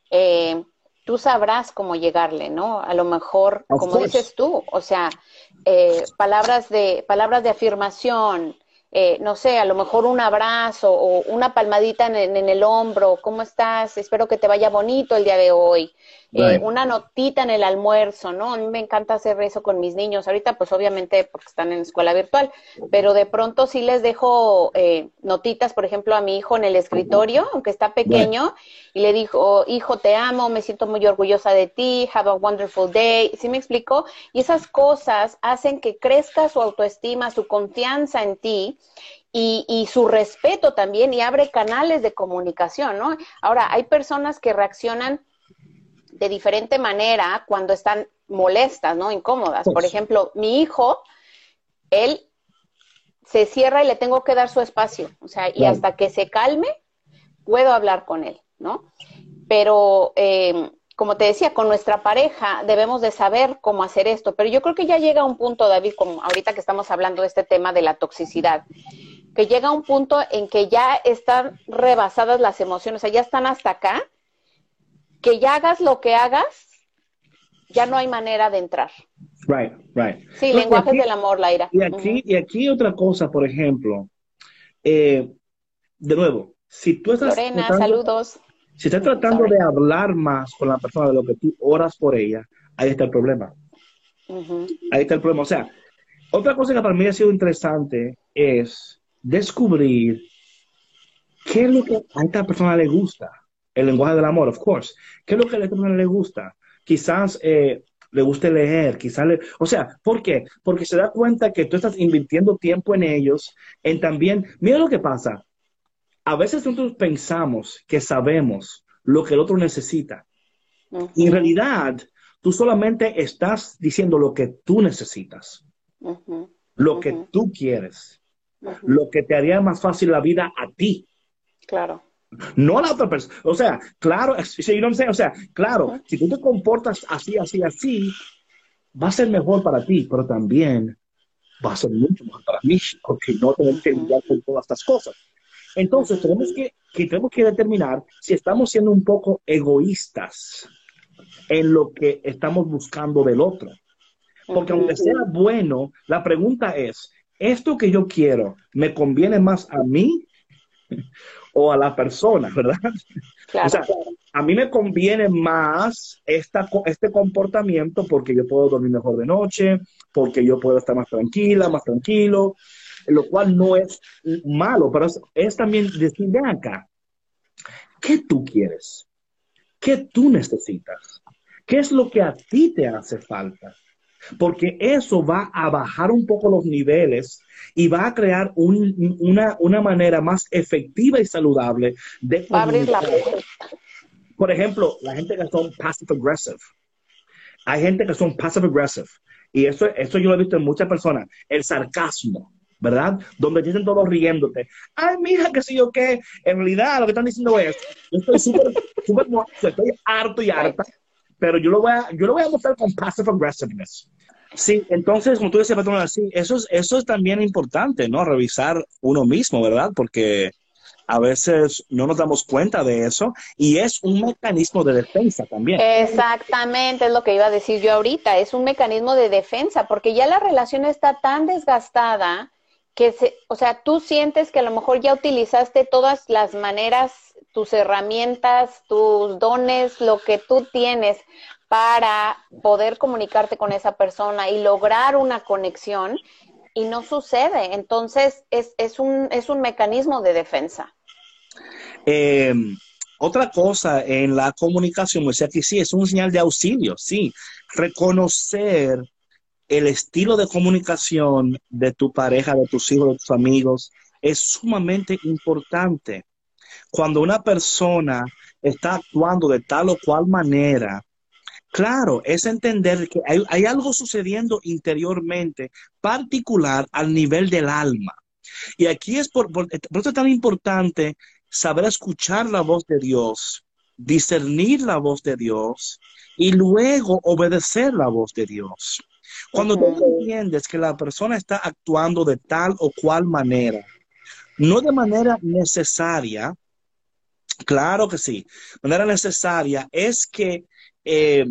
eh, tú sabrás cómo llegarle, ¿no? A lo mejor, como dices tú, o sea, eh, palabras de palabras de afirmación, eh, no sé, a lo mejor un abrazo o una palmadita en, el hombro, ¿cómo estás? Espero que te vaya bonito el día de hoy. Eh, una notita en el almuerzo, ¿no? A mí me encanta hacer eso con mis niños. Ahorita, pues obviamente porque están en escuela virtual, pero de pronto sí les dejo eh, notitas, por ejemplo, a mi hijo en el escritorio, aunque está pequeño, y le dijo, hijo, te amo, me siento muy orgullosa de ti, have a wonderful day. ¿Sí me explico? Y esas cosas hacen que crezca su autoestima, su confianza en ti. Y, y, su respeto también y abre canales de comunicación, ¿no? Ahora, hay personas que reaccionan de diferente manera cuando están molestas, ¿no? Incómodas. Por ejemplo, mi hijo, él se cierra y le tengo que dar su espacio, o sea, y hasta que se calme, puedo hablar con él, ¿no? Pero, eh, como te decía, con nuestra pareja debemos de saber cómo hacer esto, pero yo creo que ya llega un punto, David, como ahorita que estamos hablando de este tema de la toxicidad, que llega un punto en que ya están rebasadas las emociones, o sea, ya están hasta acá, que ya hagas lo que hagas, ya no hay manera de entrar. Right, right. Sí, lenguajes del amor, Laira. Y aquí, y aquí otra cosa, por ejemplo, eh, de nuevo, si tú estás... Lorena, saludos. Si estás tratando de hablar más con la persona de lo que tú oras por ella, ahí está el problema. Ahí está el problema. O sea, otra cosa que para mí ha sido interesante es descubrir qué es lo que a esta persona le gusta. El lenguaje del amor, of course. ¿Qué es lo que a la persona le gusta? Quizás eh, le guste leer, quizás le... O sea, ¿por qué? Porque se da cuenta que tú estás invirtiendo tiempo en ellos, en también... Mira lo que pasa. A veces nosotros pensamos que sabemos lo que el otro necesita. Y en realidad, tú solamente estás diciendo lo que tú necesitas, lo que tú quieres, lo que te haría más fácil la vida a ti. Claro. No a la otra persona. O sea, claro, o sea, claro, si tú te comportas así, así, así, va a ser mejor para ti, pero también va a ser mucho mejor para mí, porque no tenemos que lidiar con todas estas cosas. Entonces, tenemos que, tenemos que determinar si estamos siendo un poco egoístas en lo que estamos buscando del otro. Porque aunque sea bueno, la pregunta es, ¿esto que yo quiero me conviene más a mí o a la persona, ¿verdad? o sea, a mí me conviene más esta, este comportamiento porque yo puedo dormir mejor de noche, porque yo puedo estar más tranquila, más tranquilo, lo cual no es malo, pero es, también decir, acá, ¿qué tú quieres? ¿Qué tú necesitas? ¿Qué es lo que a ti te hace falta? porque eso va a bajar un poco los niveles y va a crear una, manera más efectiva y saludable de... abrir la Por ejemplo, la gente que son passive aggressive. Hay gente que son passive aggressive. Y eso, eso yo lo he visto en muchas personas. El sarcasmo, ¿verdad? Donde dicen todos riéndote. Ay, mija, qué sé yo qué. En realidad, lo que están diciendo es, yo estoy súper, súper, estoy harto y harta pero yo lo voy a, yo lo voy a mostrar con passive aggressiveness. Sí, entonces, como tú decías, patrón, sí, eso es, eso es también importante, ¿no? Revisar uno mismo, ¿verdad? Porque a veces no nos damos cuenta de eso y es un mecanismo de defensa también. Exactamente, es lo que iba a decir yo ahorita, es un mecanismo de defensa, porque ya la relación está tan desgastada que, se, o sea, tú sientes que a lo mejor ya utilizaste todas las maneras tus herramientas, tus dones, lo que tú tienes para poder comunicarte con esa persona y lograr una conexión y no sucede. Entonces es, un, es un mecanismo de defensa. Eh, otra cosa en la comunicación, o sea que sí, es un señal de auxilio, sí. Reconocer el estilo de comunicación de tu pareja, de tus hijos, de tus amigos, es sumamente importante. Cuando una persona está actuando de tal o cual manera, claro, es entender que hay, algo sucediendo interiormente, particular al nivel del alma. Y aquí es por, eso es tan importante saber escuchar la voz de Dios, discernir la voz de Dios y luego obedecer la voz de Dios. Cuando tú entiendes que la persona está actuando de tal o cual manera, no de manera necesaria, claro que sí, de manera necesaria es que eh,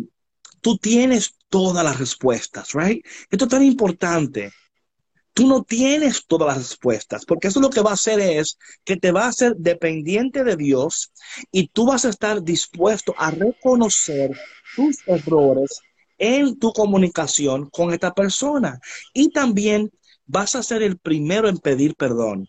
tú tienes todas las respuestas, right? Esto es tan importante. Tú no tienes todas las respuestas, porque eso lo que va a hacer es que te va a hacer dependiente de Dios y tú vas a estar dispuesto a reconocer tus errores en tu comunicación con esta persona. Y también vas a ser el primero en pedir perdón.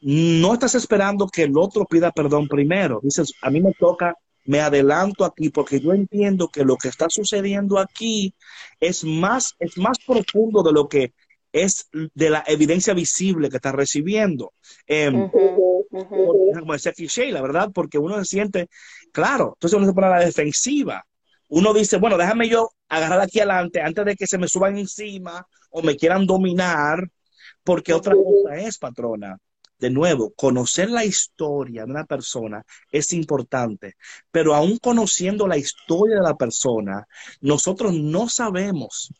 No estás esperando que el otro pida perdón primero. Dices, a mí me toca, me adelanto aquí porque yo entiendo que lo que está sucediendo aquí es más, es más profundo de lo que es de la evidencia visible que estás recibiendo. Em, como decía la ¿verdad? Porque uno se siente, claro, entonces uno se pone a la defensiva uno dice, bueno, déjame yo agarrar aquí adelante antes de que se me suban encima o me quieran dominar, porque otra cosa es, patrona. De nuevo, conocer la historia de una persona es importante, pero aún conociendo la historia de la persona, nosotros no sabemos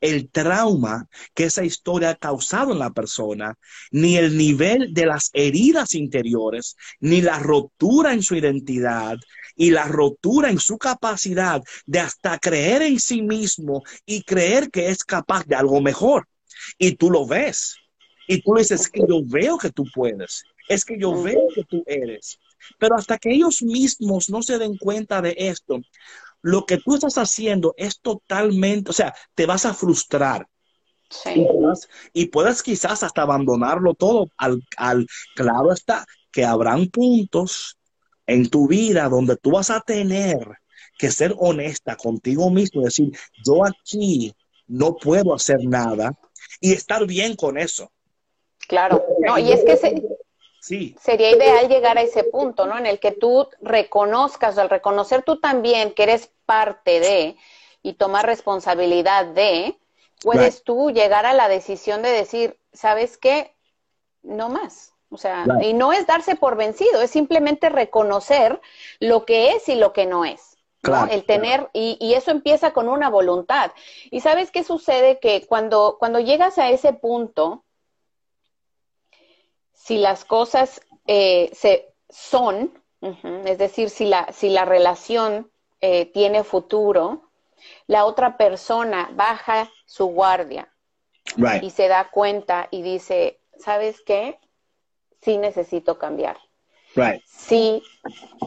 el trauma que esa historia ha causado en la persona, ni el nivel de las heridas interiores, ni la rotura en su identidad y la rotura en su capacidad de hasta creer en sí mismo y creer que es capaz de algo mejor. Y tú lo ves. Y tú le dices, que yo veo que tú puedes. Es que yo veo que tú eres. Pero hasta que ellos mismos no se den cuenta de esto, lo que tú estás haciendo es totalmente, o sea, te vas a frustrar. Sí. Y, puedes quizás hasta abandonarlo todo. Al, al, claro está que habrán puntos en tu vida donde tú vas a tener que ser honesta contigo mismo, decir, yo aquí no puedo hacer nada y estar bien con eso. Claro, no, y es que se, Sería ideal llegar a ese punto, ¿no? En el que tú reconozcas, al reconocer tú también que eres parte de y tomar responsabilidad de, puedes tú llegar a la decisión de decir, ¿sabes qué? No más. O sea, y no es darse por vencido, es simplemente reconocer lo que es y lo que no es. el tener, y, y, eso empieza con una voluntad. Y sabes qué sucede que cuando, cuando llegas a ese punto, si las cosas eh, se son, es decir, si la, si la relación eh, tiene futuro, la otra persona baja su guardia y se da cuenta y dice, ¿sabes qué? Sí necesito cambiar. Sí,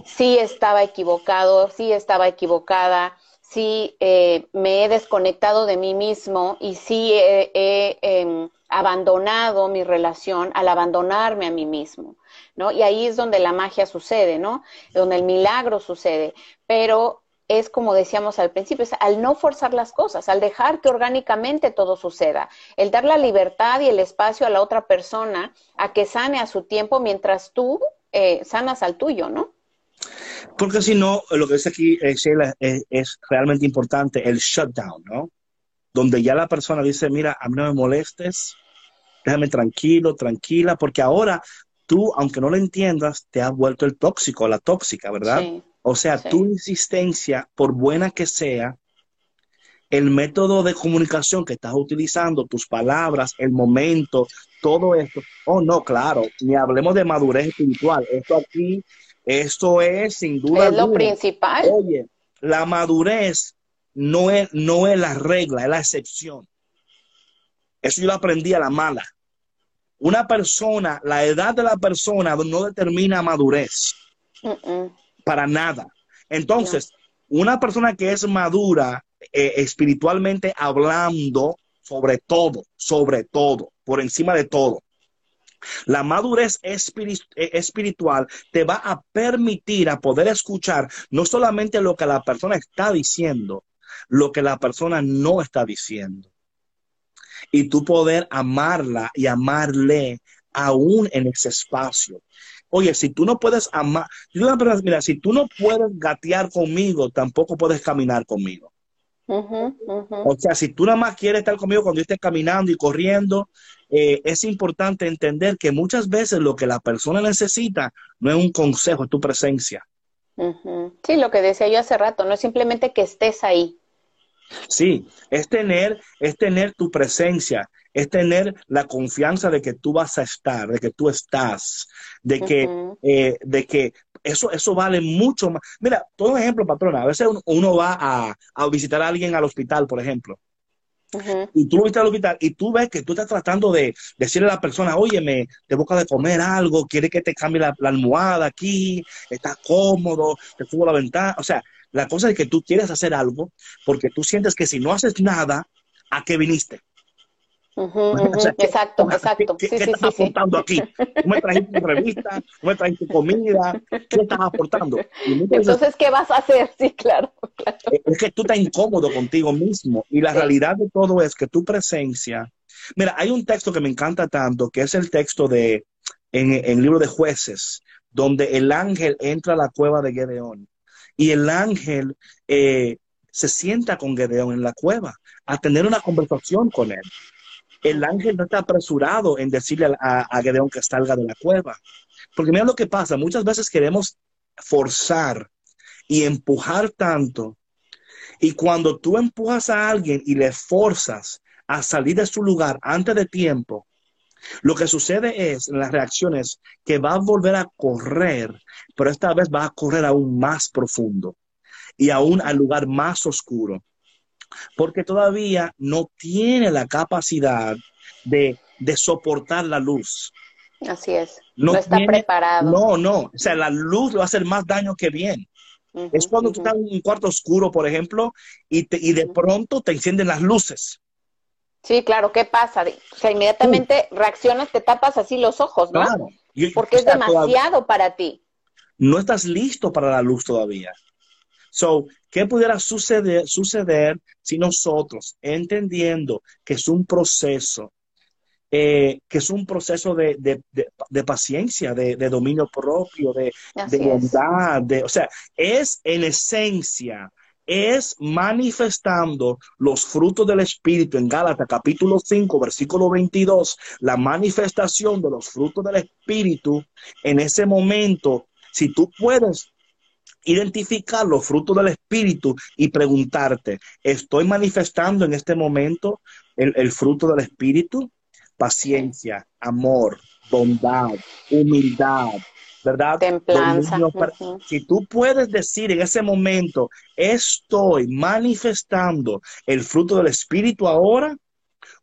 sí estaba equivocado, sí estaba equivocada, sí eh, me he desconectado de mí mismo y sí he em, abandonado mi relación al abandonarme a mí mismo, ¿no? Y ahí es donde la magia sucede, ¿no? Donde el milagro sucede, pero es como decíamos al principio, es al no forzar las cosas, al dejar que orgánicamente todo suceda, el dar la libertad y el espacio a la otra persona a que sane a su tiempo mientras tú eh, sanas al tuyo, ¿no? Porque si no, lo que dice aquí eh, Sheila es, realmente importante, el shutdown, ¿no? Donde ya la persona dice, mira, a mí no me molestes, déjame tranquilo, tranquila, porque ahora tú, aunque no lo entiendas, te has vuelto el tóxico, la tóxica, ¿verdad? O sea, tu insistencia, por buena que sea, el método de comunicación que estás utilizando, tus palabras, el momento, todo esto. Oh, no, claro, ni hablemos de madurez espiritual. Esto aquí esto es sin duda. Es lo principal. Oye, la madurez no es, no es la regla, es la excepción. Eso yo lo aprendí a la mala. Una persona, la edad de la persona no determina madurez. Para nada. Entonces, una persona que es madura, eh, espiritualmente hablando, sobre todo, sobre todo, por encima de todo, La madurez eh, espiritual te va a permitir a poder escuchar no solamente lo que la persona está diciendo, lo que la persona no está diciendo. Y tú poder amarla y amarle aún en ese espacio. Oye, si tú no puedes amar, mira, si tú no puedes gatear conmigo, tampoco puedes caminar conmigo. O sea, si tú nada más quieres estar conmigo cuando yo esté caminando y corriendo, eh, es importante entender que muchas veces lo que la persona necesita no es un consejo, es tu presencia. Sí, lo que decía yo hace rato, no es simplemente que estés ahí. Sí, es tener, es tener tu presencia, es tener la confianza de que tú vas a estar, de que tú estás, de que, eh, de que eso, eso vale mucho más. Mira, todo un ejemplo, patrona. A veces uno, va a, visitar a alguien al hospital, por ejemplo. Y tú lo visitas al hospital y tú ves que tú estás tratando de decirle a la persona, óyeme, te boca de comer algo, quiere que te cambie la, almohada aquí, estás cómodo, te subo la ventana. O sea, la cosa es que tú quieres hacer algo porque tú sientes que si no haces nada, ¿a qué viniste? Exacto, exacto. ¿Qué, estás aportando aquí? ¿Tú me trajiste revista? ¿Tú me trajiste comida? ¿Qué estás aportando? Entonces, ¿qué vas a hacer? Sí, claro, Es que tú estás incómodo contigo mismo y la realidad de todo es que tu presencia... Mira, hay un texto que me encanta tanto, que es el texto de, en, el libro de jueces, donde el ángel entra a la cueva de Gedeón y el ángel eh, se sienta con Gedeón en la cueva a tener una conversación con él el ángel no está apresurado en decirle a, a Gedeón que salga de la cueva. Porque mira lo que pasa, muchas veces queremos forzar y empujar tanto. Y cuando tú empujas a alguien y le forzas a salir de su lugar antes de tiempo, lo que sucede es, en las reacciones, que va a volver a correr, pero esta vez va a correr aún más profundo y aún al lugar más oscuro porque todavía no tiene la capacidad de, soportar la luz. Así es. No, está preparado. No, no. O sea, la luz le va a hacer más daño que bien. es cuando tú estás en un cuarto oscuro, por ejemplo, y, y de pronto te encienden las luces. Sí, claro, ¿qué pasa? O sea, inmediatamente reaccionas, te tapas así los ojos, ¿no? Claro. Porque es demasiado para ti. No estás listo para la luz todavía. So, ¿qué pudiera suceder, suceder si nosotros, entendiendo que es un proceso, eh, que es un proceso de, paciencia, de, dominio propio, de, bondad, de, o sea, es en esencia, es manifestando los frutos del Espíritu en Gálatas capítulo 5, versículo 22, la manifestación de los frutos del Espíritu en ese momento, si tú puedes identificar los frutos del Espíritu y preguntarte, ¿estoy manifestando en este momento el, fruto del Espíritu? Paciencia, amor, bondad, humildad, ¿verdad? Templanza. Si tú puedes decir en ese momento, estoy manifestando el fruto del Espíritu ahora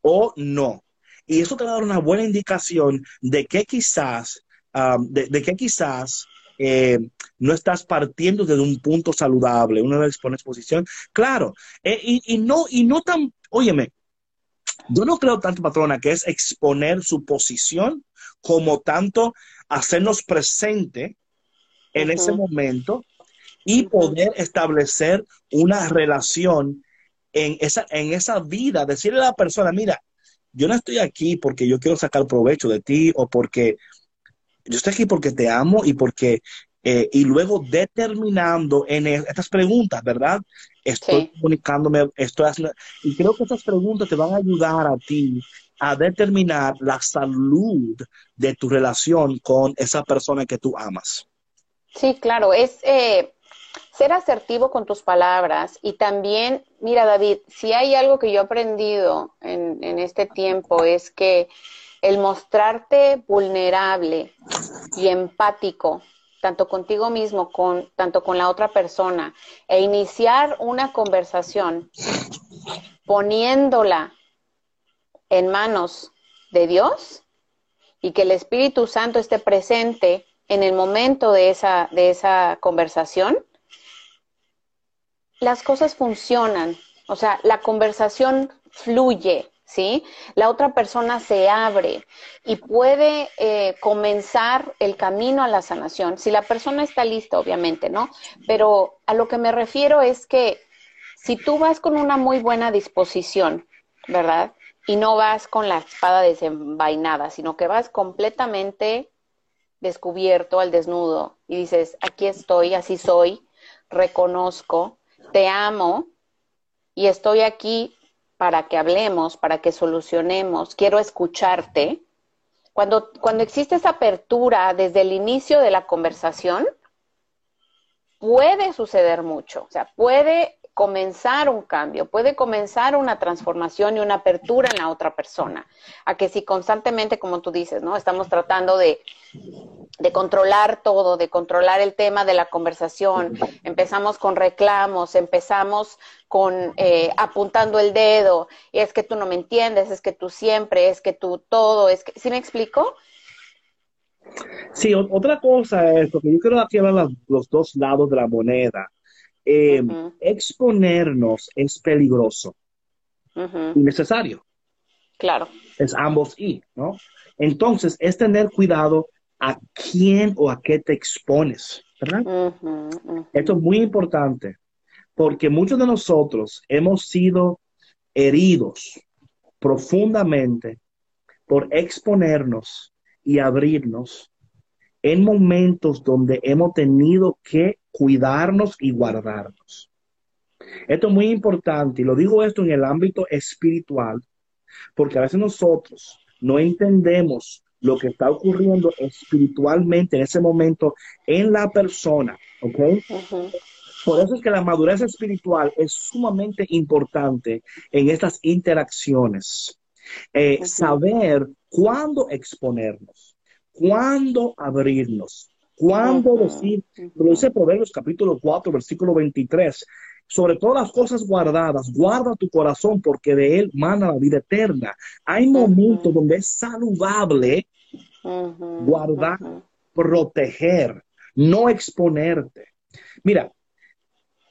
o no. Y eso te va a dar una buena indicación de que quizás, um, de que quizás eh, no estás partiendo desde un punto saludable, una exposición, claro, eh, y, no, y no tan, óyeme, yo no creo tanto, patrona, que es exponer su posición como tanto hacernos presente en ese momento y poder establecer una relación en esa, en esa vida, decirle a la persona, mira, yo no estoy aquí porque yo quiero sacar provecho de ti o porque yo estoy aquí porque te amo y porque, eh, y luego determinando en e, estas preguntas, ¿verdad? Estoy comunicándome, estoy haciendo, y creo que estas preguntas te van a ayudar a ti a determinar la salud de tu relación con esa persona que tú amas. Sí, claro, es eh, ser asertivo con tus palabras y también, mira David, si hay algo que yo he aprendido en, en este tiempo es que el mostrarte vulnerable y empático, tanto contigo mismo, con, tanto con la otra persona, e iniciar una conversación poniéndola en manos de Dios y que el Espíritu Santo esté presente en el momento de esa, de esa conversación, las cosas funcionan. O sea, la conversación fluye, ¿sí? La otra persona se abre y puede eh, comenzar el camino a la sanación. Si la persona está lista, obviamente, ¿no? Pero a lo que me refiero es que si tú vas con una muy buena disposición, ¿verdad? Y no vas con la espada desenvainada, sino que vas completamente descubierto al desnudo y dices, aquí estoy, así soy, reconozco, te amo y estoy aquí para que hablemos, para que solucionemos, quiero escucharte. Cuando, cuando existe esa apertura desde el inicio de la conversación, puede suceder mucho, o sea, puede comenzar un cambio, puede comenzar una transformación y una apertura en la otra persona. A que si constantemente, como tú dices, ¿no? Estamos tratando de, de controlar todo, de controlar el tema de la conversación. Empezamos con reclamos, empezamos con eh, apuntando el dedo, es que tú no me entiendes, es que tú siempre, es que tú todo, es que, ¿sí me explico? Sí, otra cosa es, porque yo quiero aquí hablar los dos lados de la moneda. Eh, exponernos es peligroso y necesario. Claro. Es ambos y, ¿no? Entonces, es tener cuidado a quién o a qué te expones, ¿verdad? Esto es muy importante porque muchos de nosotros hemos sido heridos profundamente por exponernos y abrirnos en momentos donde hemos tenido que cuidarnos y guardarnos. Esto es muy importante y lo digo esto en el ámbito espiritual, porque a veces nosotros no entendemos lo que está ocurriendo espiritualmente en ese momento en la persona, ¿ok? Por eso es que la madurez espiritual es sumamente importante en estas interacciones. Eh, saber cuándo exponernos, cuándo abrirnos, cuándo decir, lo dice Proverbios capítulo 4, versículo 23, sobre todas las cosas guardadas, guarda tu corazón porque de él mana la vida eterna. Hay momentos donde es saludable guardar, proteger, no exponerte. Mira,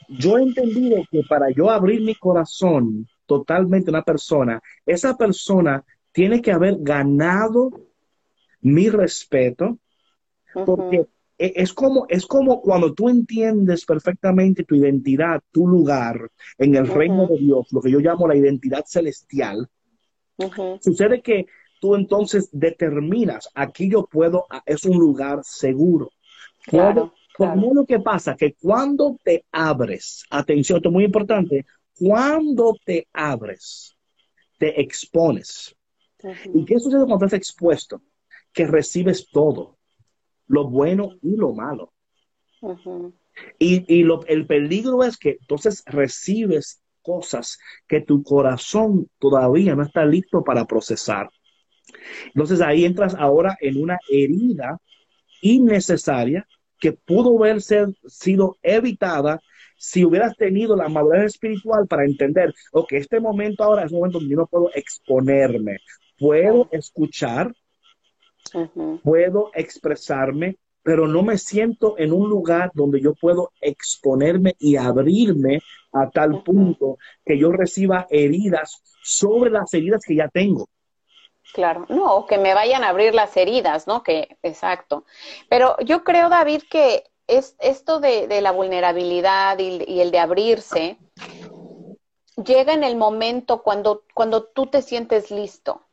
yo he entendido que para yo abrir mi corazón totalmente a una persona, esa persona tiene que haber ganado mi respeto, porque es como, es como cuando tú entiendes perfectamente tu identidad, tu lugar en el reino de Dios, lo que yo llamo la identidad celestial. Sucede que tú entonces determinas, aquí yo puedo, es un lugar seguro. Claro, claro. lo que pasa, que cuando te abres, atención, esto es muy importante, cuando te abres, te expones. ¿Y qué sucede cuando estás expuesto? Que recibes todo lo bueno y lo malo. Y, el peligro es que entonces recibes cosas que tu corazón todavía no está listo para procesar. Entonces ahí entras ahora en una herida innecesaria que pudo haber sido evitada si hubieras tenido la madurez espiritual para entender, ok, este momento ahora es un momento donde yo no puedo exponerme, puedo escuchar, puedo expresarme, pero no me siento en un lugar donde yo puedo exponerme y abrirme a tal punto que yo reciba heridas sobre las heridas que ya tengo. Claro, no, que me vayan a abrir las heridas, ¿no? Que, exacto. Pero yo creo, David, que es esto de, la vulnerabilidad y, y, el de abrirse llega en el momento cuando, cuando tú te sientes listo.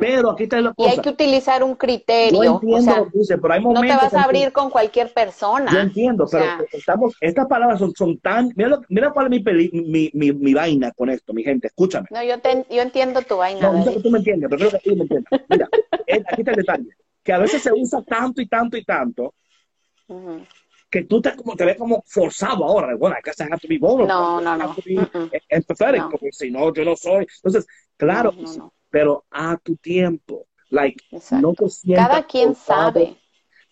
Pero aquí está la cosa. Y hay que utilizar un criterio. Yo entiendo, dice, pero hay momentos. No te vas a abrir con cualquier persona. Yo entiendo, pero estamos, estas palabras son, son tan. Mira, mira cuál es mi, mi, mi, mi, vaina con esto, mi gente, escúchame. No, yo, te, yo entiendo tu vaina. No, no tú me entiendes, pero creo que tú me entiendes. Mira, aquí está el detalle. Que a veces se usa tanto y tanto y tanto. que tú te, como, te ves como forzado ahora. Bueno, hay que hacer to be No, no, no. Empathetic, porque si no, yo no soy. Entonces, claro, pero a tu tiempo. Like, no te sientas Cada quien sabe.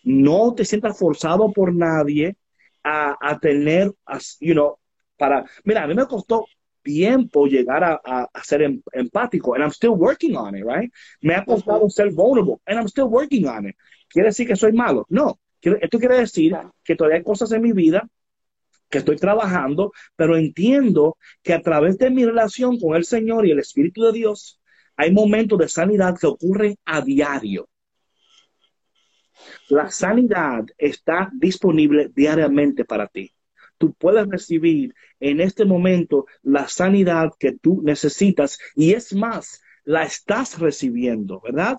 No te sientas forzado por nadie a, a tener, you know, para... Mira, a mí me costó tiempo llegar a, a, ser em, empático, and I'm still working on it, right? Me ha costado ser vulnerable, and I'm still working on it. ¿Quiere decir que soy malo? No. Esto quiere decir que todavía hay cosas en mi vida que estoy trabajando, pero entiendo que a través de mi relación con el Señor y el Espíritu de Dios, hay momentos de sanidad que ocurren a diario. La sanidad está disponible diariamente para ti. Tú puedes recibir en este momento la sanidad que tú necesitas y es más, la estás recibiendo, ¿verdad?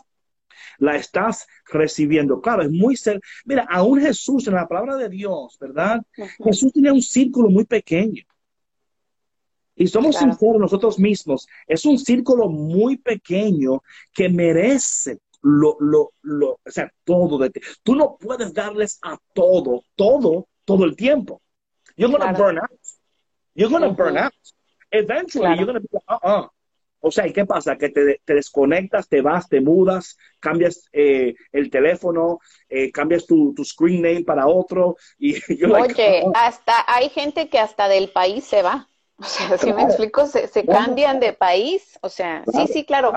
La estás recibiendo. Claro, es muy ser. Mira, aún Jesús en la palabra de Dios, ¿verdad? Jesús tenía un círculo muy pequeño. Y somos sinceros nosotros mismos, es un círculo muy pequeño que merece lo, lo, lo, o sea, todo de ti. Tú no puedes darles a todo, todo, todo el tiempo. You're going to burn out. You're going to burn out. Eventually, you're going to be like, uh-uh. O sea, ¿y qué pasa? Que te, te, desconectas, te vas, te mudas, cambias eh, el teléfono, eh, cambias tu, tu, screen name para otro. Y yo Oye, oh". hasta hay gente que hasta del país se va. O sea, si me explico, se, se cambian de país. O sea, sí, sí, claro.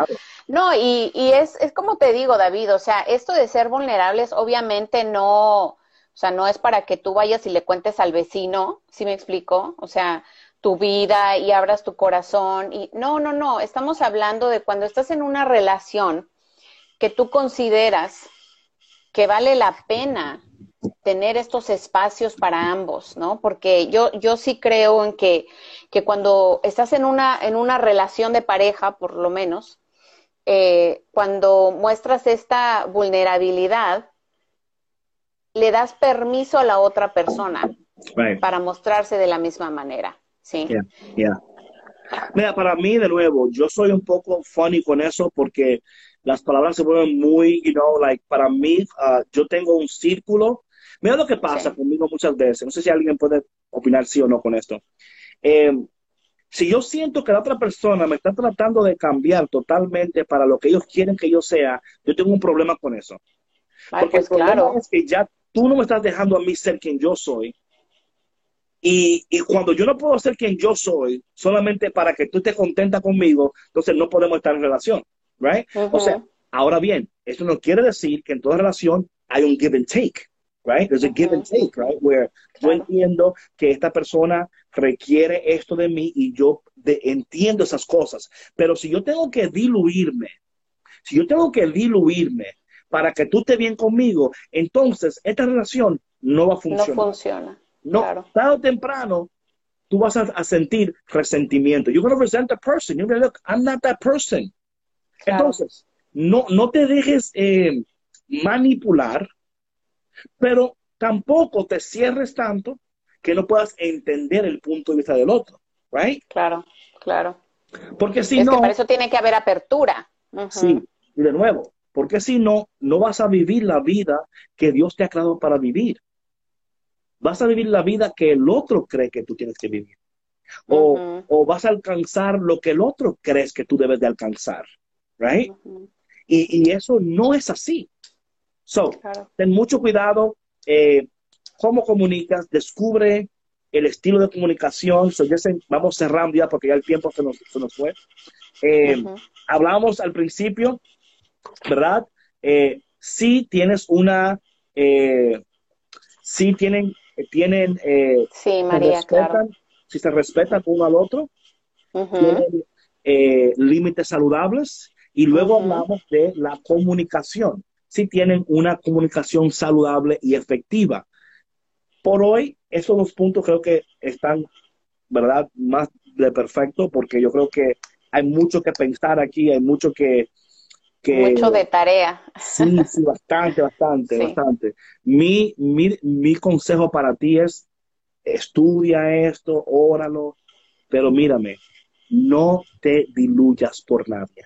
No, y, y es, es como te digo, David, o sea, esto de ser vulnerables obviamente no, o sea, no es para que tú vayas y le cuentes al vecino, ¿sí me explico? O sea, tu vida y abras tu corazón. Y no, no, no, estamos hablando de cuando estás en una relación que tú consideras que vale la pena tener estos espacios para ambos, ¿no? Porque yo, yo sí creo en que, que cuando estás en una, en una relación de pareja, por lo menos, eh, cuando muestras esta vulnerabilidad, le das permiso a la otra persona para mostrarse de la misma manera. Sí. Mira, para mí, de nuevo, yo soy un poco funny con eso porque las palabras se vuelven muy, you know, like, para mí, uh, yo tengo un círculo. Mira lo que pasa conmigo muchas veces. No sé si alguien puede opinar sí o no con esto. Eh, si yo siento que la otra persona me está tratando de cambiar totalmente para lo que ellos quieren que yo sea, yo tengo un problema con eso. Porque el pues problema es que ya tú no me estás dejando a mí ser quien yo soy. Y, y, cuando yo no puedo ser quien yo soy, solamente para que tú estés contenta conmigo, entonces no podemos estar en relación, right? O sea, ahora bien, eso no quiere decir que en toda relación hay un give and take right? There's a give and take, right? Where yo entiendo que esta persona requiere esto de mí y yo entiendo esas cosas. Pero si yo tengo que diluirme, si yo tengo que diluirme para que tú estés bien conmigo, entonces esta relación no va a funcionar. No funciona. No, tarde o temprano tú vas a, sentir resentimiento. You're going to resent the person. You're going to look, I'm not that person. Entonces, no, no te dejes eh, manipular pero tampoco te cierres tanto que no puedas entender el punto de vista del otro, right? Claro, claro. Porque si es no... Que para eso tiene que haber apertura. Sí, y de nuevo, porque si no, no vas a vivir la vida que Dios te ha creado para vivir. Vas a vivir la vida que el otro cree que tú tienes que vivir. O, o vas a alcanzar lo que el otro crees que tú debes de alcanzar, right? y, y, eso no es así. So, ten mucho cuidado eh, cómo comunicas, descubre el estilo de comunicación. So, ya vamos cerrando ya porque ya el tiempo se nos, se nos fue. Eh, Hablábamos al principio, ¿verdad? Eh, si tienes una, eh, si tienen, tienen, eh, sí, María, claro. si se respetan uno al otro, tienen límites saludables y luego hablamos de la comunicación si tienen una comunicación saludable y efectiva. Por hoy, esos dos puntos creo que están, ¿verdad?, más de perfecto, porque yo creo que hay mucho que pensar aquí, hay mucho que... que mucho de tarea. Sí, sí, bastante, bastante, bastante. Mi, mi, mi consejo para ti es, estudia esto, óralo, pero mírame, no te diluyas por nadie.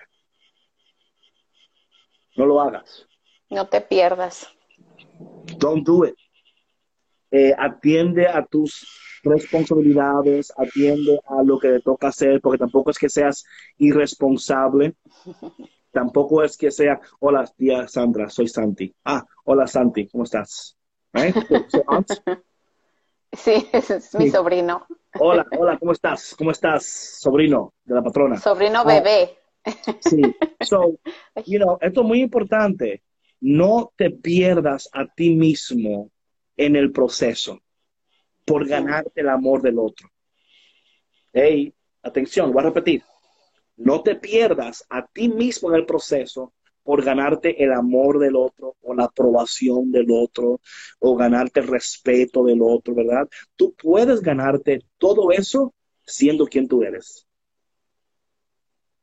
No lo hagas. No te pierdas. Don't do it. Eh, atiende a tus responsabilidades, atiende a lo que te toca hacer, porque tampoco es que seas irresponsable, tampoco es que sea, hola tía Sandra, soy Santi. Ah, hola Santi, ¿cómo estás? Sí, es mi sobrino. Hola, hola, ¿cómo estás? ¿Cómo estás, sobrino de la patrona? Sobrino bebé. Sí, so, you know, esto es muy importante no te pierdas a ti mismo en el proceso por ganarte el amor del otro. Hey, atención, voy a repetir. No te pierdas a ti mismo en el proceso por ganarte el amor del otro o la aprobación del otro o ganarte el respeto del otro, ¿verdad? Tú puedes ganarte todo eso siendo quien tú eres.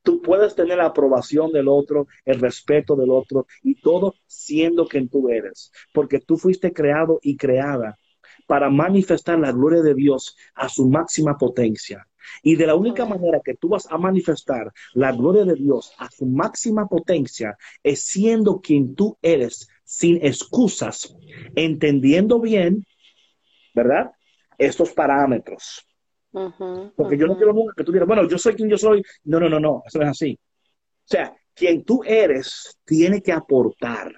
Tú puedes tener la aprobación del otro, el respeto del otro y todo siendo quien tú eres, porque tú fuiste creado y creada para manifestar la gloria de Dios a su máxima potencia. Y de la única manera que tú vas a manifestar la gloria de Dios a su máxima potencia es siendo quien tú eres, sin excusas, entendiendo bien, ¿verdad? Estos parámetros. Porque yo no quiero nunca que tú digas, bueno, yo soy quien yo soy. No, no, no, no, eso no es así. O sea, quien tú eres tiene que aportar,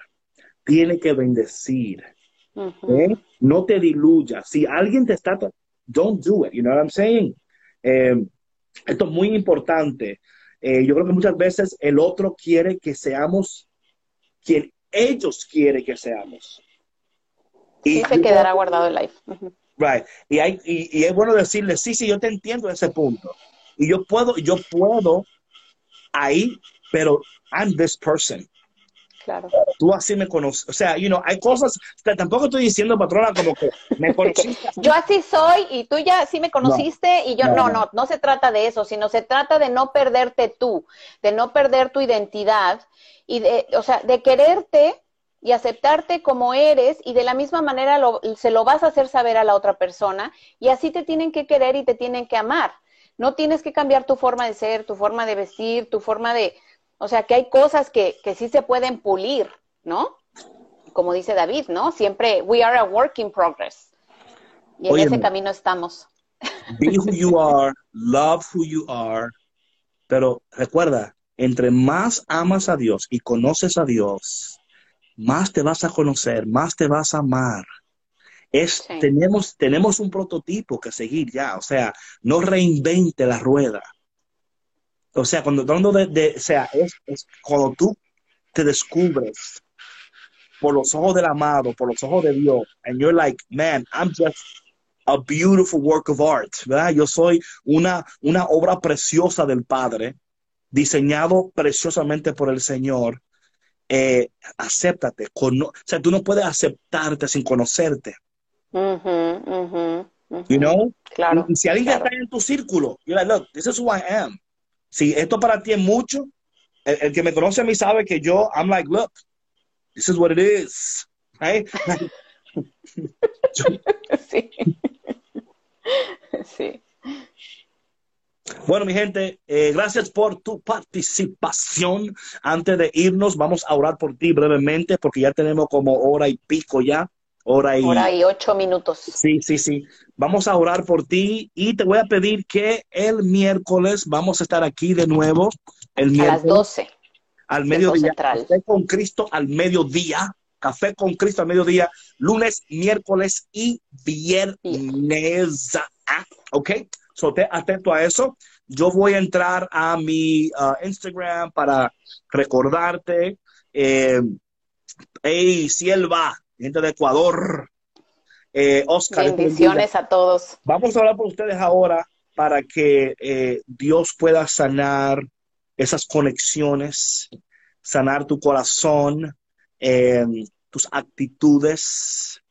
tiene que bendecir. ¿eh? No te diluyas. Si alguien te está, don't do it. You know what I'm saying? Eh, esto es muy importante. Eh, yo creo que muchas veces el otro quiere que seamos quien ellos quieren que seamos. Y se quedará guardado el live. Right. Y, hay, y, es bueno decirle, sí, sí, yo te entiendo en ese punto. Y yo puedo, yo puedo ahí, pero I'm this person. Claro. Tú así me conoces. O sea, you know, hay cosas, tampoco estoy diciendo, patrona, como que me conociste. yo así soy y tú ya sí me conociste y yo no, no, no, no se trata de eso, sino se trata de no perderte tú, de no perder tu identidad y de, o sea, de quererte y aceptarte como eres y de la misma manera se lo vas a hacer saber a la otra persona y así te tienen que querer y te tienen que amar. No tienes que cambiar tu forma de ser, tu forma de vestir, tu forma de... O sea, que hay cosas que, que sí se pueden pulir, ¿no? Como dice David, ¿no? Siempre, we are a work in progress. Y en ese camino estamos. Be who you are, love who you are. Pero recuerda, entre más amas a Dios y conoces a Dios, más te vas a conocer, más te vas a amar. Es, tenemos, tenemos un prototipo que seguir ya, o sea, no reinvente la rueda. O sea, cuando hablando de, o sea, es, es, cuando tú te descubres por los ojos del amado, por los ojos de Dios, and you're like, man, I'm just a beautiful work of art, ¿verdad? Yo soy una, una obra preciosa del Padre, diseñado preciosamente por el Señor eh, acéptate. o sea, tú no puedes aceptarte sin conocerte. You know? Claro. Si alguien está en tu círculo, you're like, look, this is who I am. Si esto para ti es mucho, el, que me conoce a mí sabe que yo, I'm like, look, this is what it is. Right? sí. sí. Bueno, mi gente, eh, gracias por tu participación. Antes de irnos, vamos a orar por ti brevemente, porque ya tenemos como hora y pico ya. Hora y, hora y ocho minutos. Sí, sí, sí. Vamos a orar por ti y te voy a pedir que el miércoles vamos a estar aquí de nuevo. El miércoles, a las 12. Al mediodía. Café con Cristo al mediodía. Café con Cristo al mediodía. Lunes, miércoles y viernes. Ah, ¿Ok? So, atento a eso. Yo voy a entrar a mi uh, Instagram para recordarte. Eh, hey, Silva, gente de Ecuador. Eh, Oscar. Bendiciones a todos. Vamos a hablar por ustedes ahora para que eh, Dios pueda sanar esas conexiones, sanar tu corazón, eh, tus actitudes,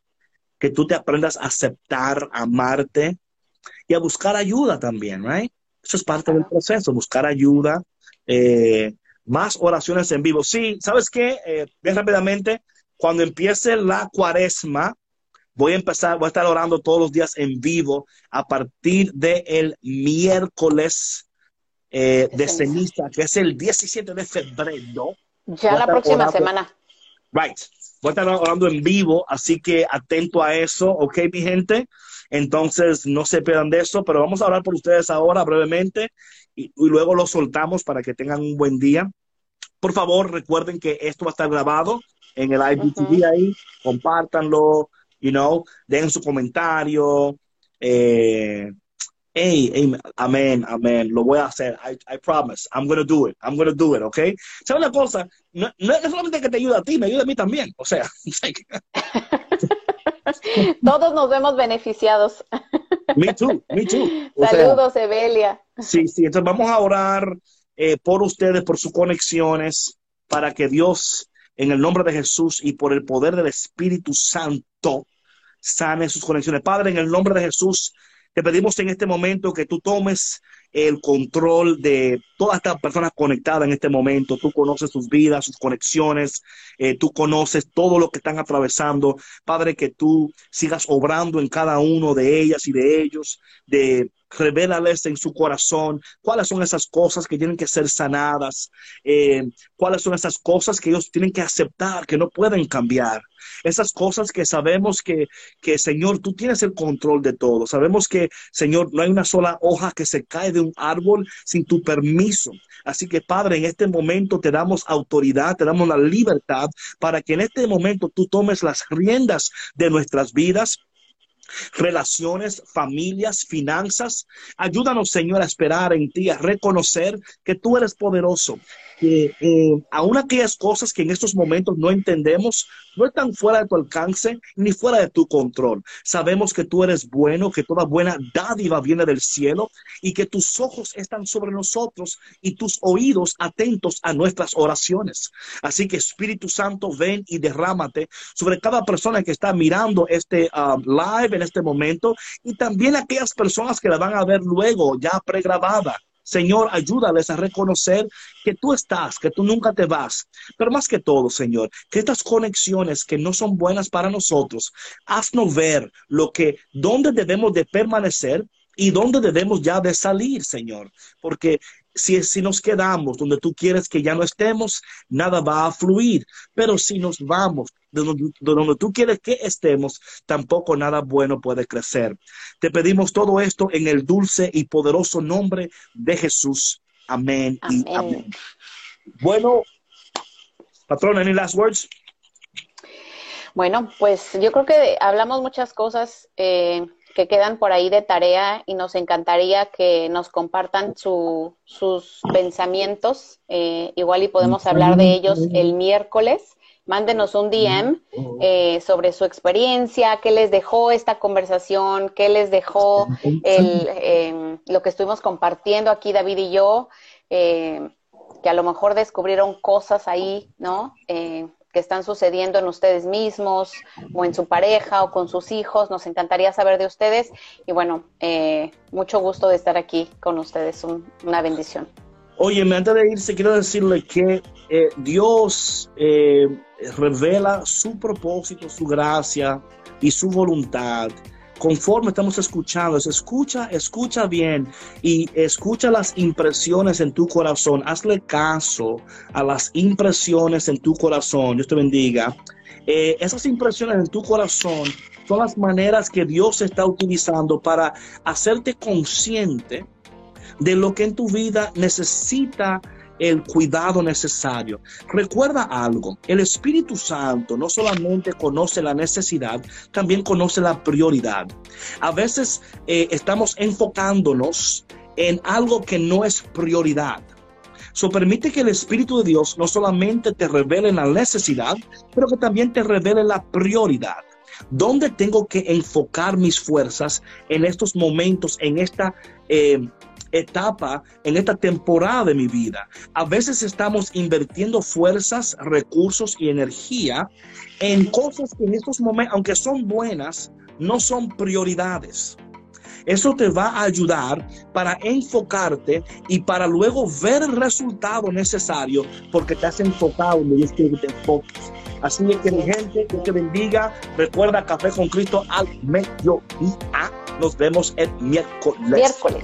que tú te aprendas a aceptar, amarte y a buscar ayuda también, right? Eso es parte del proceso, buscar ayuda, eh, más oraciones en vivo. Sí, ¿sabes qué? Eh, bien rápidamente, cuando empiece la cuaresma, voy a empezar, voy a estar orando todos los días en vivo a partir del miércoles eh, de ceniza, que es el 17 de febrero. Ya la próxima semana. Right. Voy a estar orando en vivo, así que atento a eso, ¿ok, mi gente? Entonces, no se pierdan de eso, pero vamos a hablar por ustedes ahora brevemente y, luego lo soltamos para que tengan un buen día. Por favor, recuerden que esto va a estar grabado en el IGTV ahí, compártanlo, you know, den su comentario. Eh, hey, amén, amén, lo voy a hacer, I, I promise, I'm going to do it, I'm going to do it, ¿ok? ¿Sabes una cosa? No, no es solamente que te ayuda a ti, me ayuda a mí también, o sea, Todos nos vemos beneficiados. Me too, me too. Saludos, Evelia. Sí, sí, entonces vamos a orar. eh, por ustedes, por sus conexiones, para que Dios, en el nombre de Jesús y por el poder del Espíritu Santo, sane sus conexiones. Padre, en el nombre de Jesús, te pedimos en este momento que tú tomes el control de todas estas personas conectadas en este momento. Tú conoces sus vidas, sus conexiones, eh, tú conoces todo lo que están atravesando. Padre, que tú sigas obrando en cada uno de ellas y de ellos, de revélales en su corazón cuáles son esas cosas que tienen que ser sanadas, eh, cuáles son esas cosas que ellos tienen que aceptar, que no pueden cambiar. Esas cosas que sabemos que, que, Señor, tú tienes el control de todo. Sabemos que, Señor, no hay una sola hoja que se cae de un árbol sin tu permiso. Así que, Padre, en este momento te damos autoridad, te damos la libertad para que en este momento tú tomes las riendas de nuestras vidas relaciones, familias, finanzas. Ayúdanos, Señor, a esperar en ti, a reconocer que tú eres poderoso, que eh, aún aquellas cosas que en estos momentos no entendemos no están fuera de tu alcance ni fuera de tu control. Sabemos que tú eres bueno, que toda buena dádiva viene del cielo y que tus ojos están sobre nosotros y tus oídos atentos a nuestras oraciones. Así que Espíritu Santo, ven y derrámate sobre cada persona que está mirando este uh, live en este momento y también aquellas personas que la van a ver luego ya pregrabada. Señor, ayúdales a reconocer que tú estás, que tú nunca te vas. Pero más que todo, Señor, que estas conexiones que no son buenas para nosotros, haznos ver lo que, dónde debemos de permanecer y dónde debemos ya de salir, Señor. Porque si, si nos quedamos donde tú quieres que ya no estemos, nada va a fluir. Pero si nos vamos de donde, tú quieres que estemos, tampoco nada bueno puede crecer. Te pedimos todo esto en el dulce y poderoso nombre de Jesús. Amén, y amén. Bueno, patrón, any last words? Bueno, pues yo creo que hablamos muchas cosas. Eh, que quedan por ahí de tarea y nos encantaría que nos compartan sus pensamientos. Eh, igual y podemos hablar de ellos el miércoles. Mándenos un DM eh, sobre su experiencia, qué les dejó esta conversación, qué les dejó el, em, lo que estuvimos compartiendo aquí David y yo, eh, que a lo mejor descubrieron cosas ahí, ¿no? Que están sucediendo en ustedes mismos o en su pareja o con sus hijos. Nos encantaría saber de ustedes y bueno, eh, mucho gusto de estar aquí con ustedes. una bendición. Oye, antes de irse, quiero decirle que eh, Dios eh, revela su propósito, su gracia y su voluntad conforme estamos escuchando, escucha, escucha bien y escucha las impresiones en tu corazón. Hazle caso a las impresiones en tu corazón. Dios te bendiga. Eh, esas impresiones en tu corazón son las maneras que Dios está utilizando para hacerte consciente de lo que en tu vida necesita el cuidado necesario. Recuerda algo, el Espíritu Santo no solamente conoce la necesidad, también conoce la prioridad. A veces eh, estamos enfocándonos en algo que no es prioridad. So permite que el Espíritu de Dios no solamente te revele la necesidad, pero que también te revele la prioridad. ¿Dónde tengo que enfocar mis fuerzas en estos momentos, en esta eh, etapa, en esta temporada de mi vida. A veces estamos invirtiendo fuerzas, recursos y energía en cosas que en estos momentos, aunque son buenas, no son prioridades. Eso te va a ayudar para enfocarte y para luego ver el resultado necesario porque te has enfocado en Dios quiere que te enfoques. Así que mi gente, que te bendiga. Recuerda Café con Cristo al mediodía. Nos vemos el miércoles. Miércoles.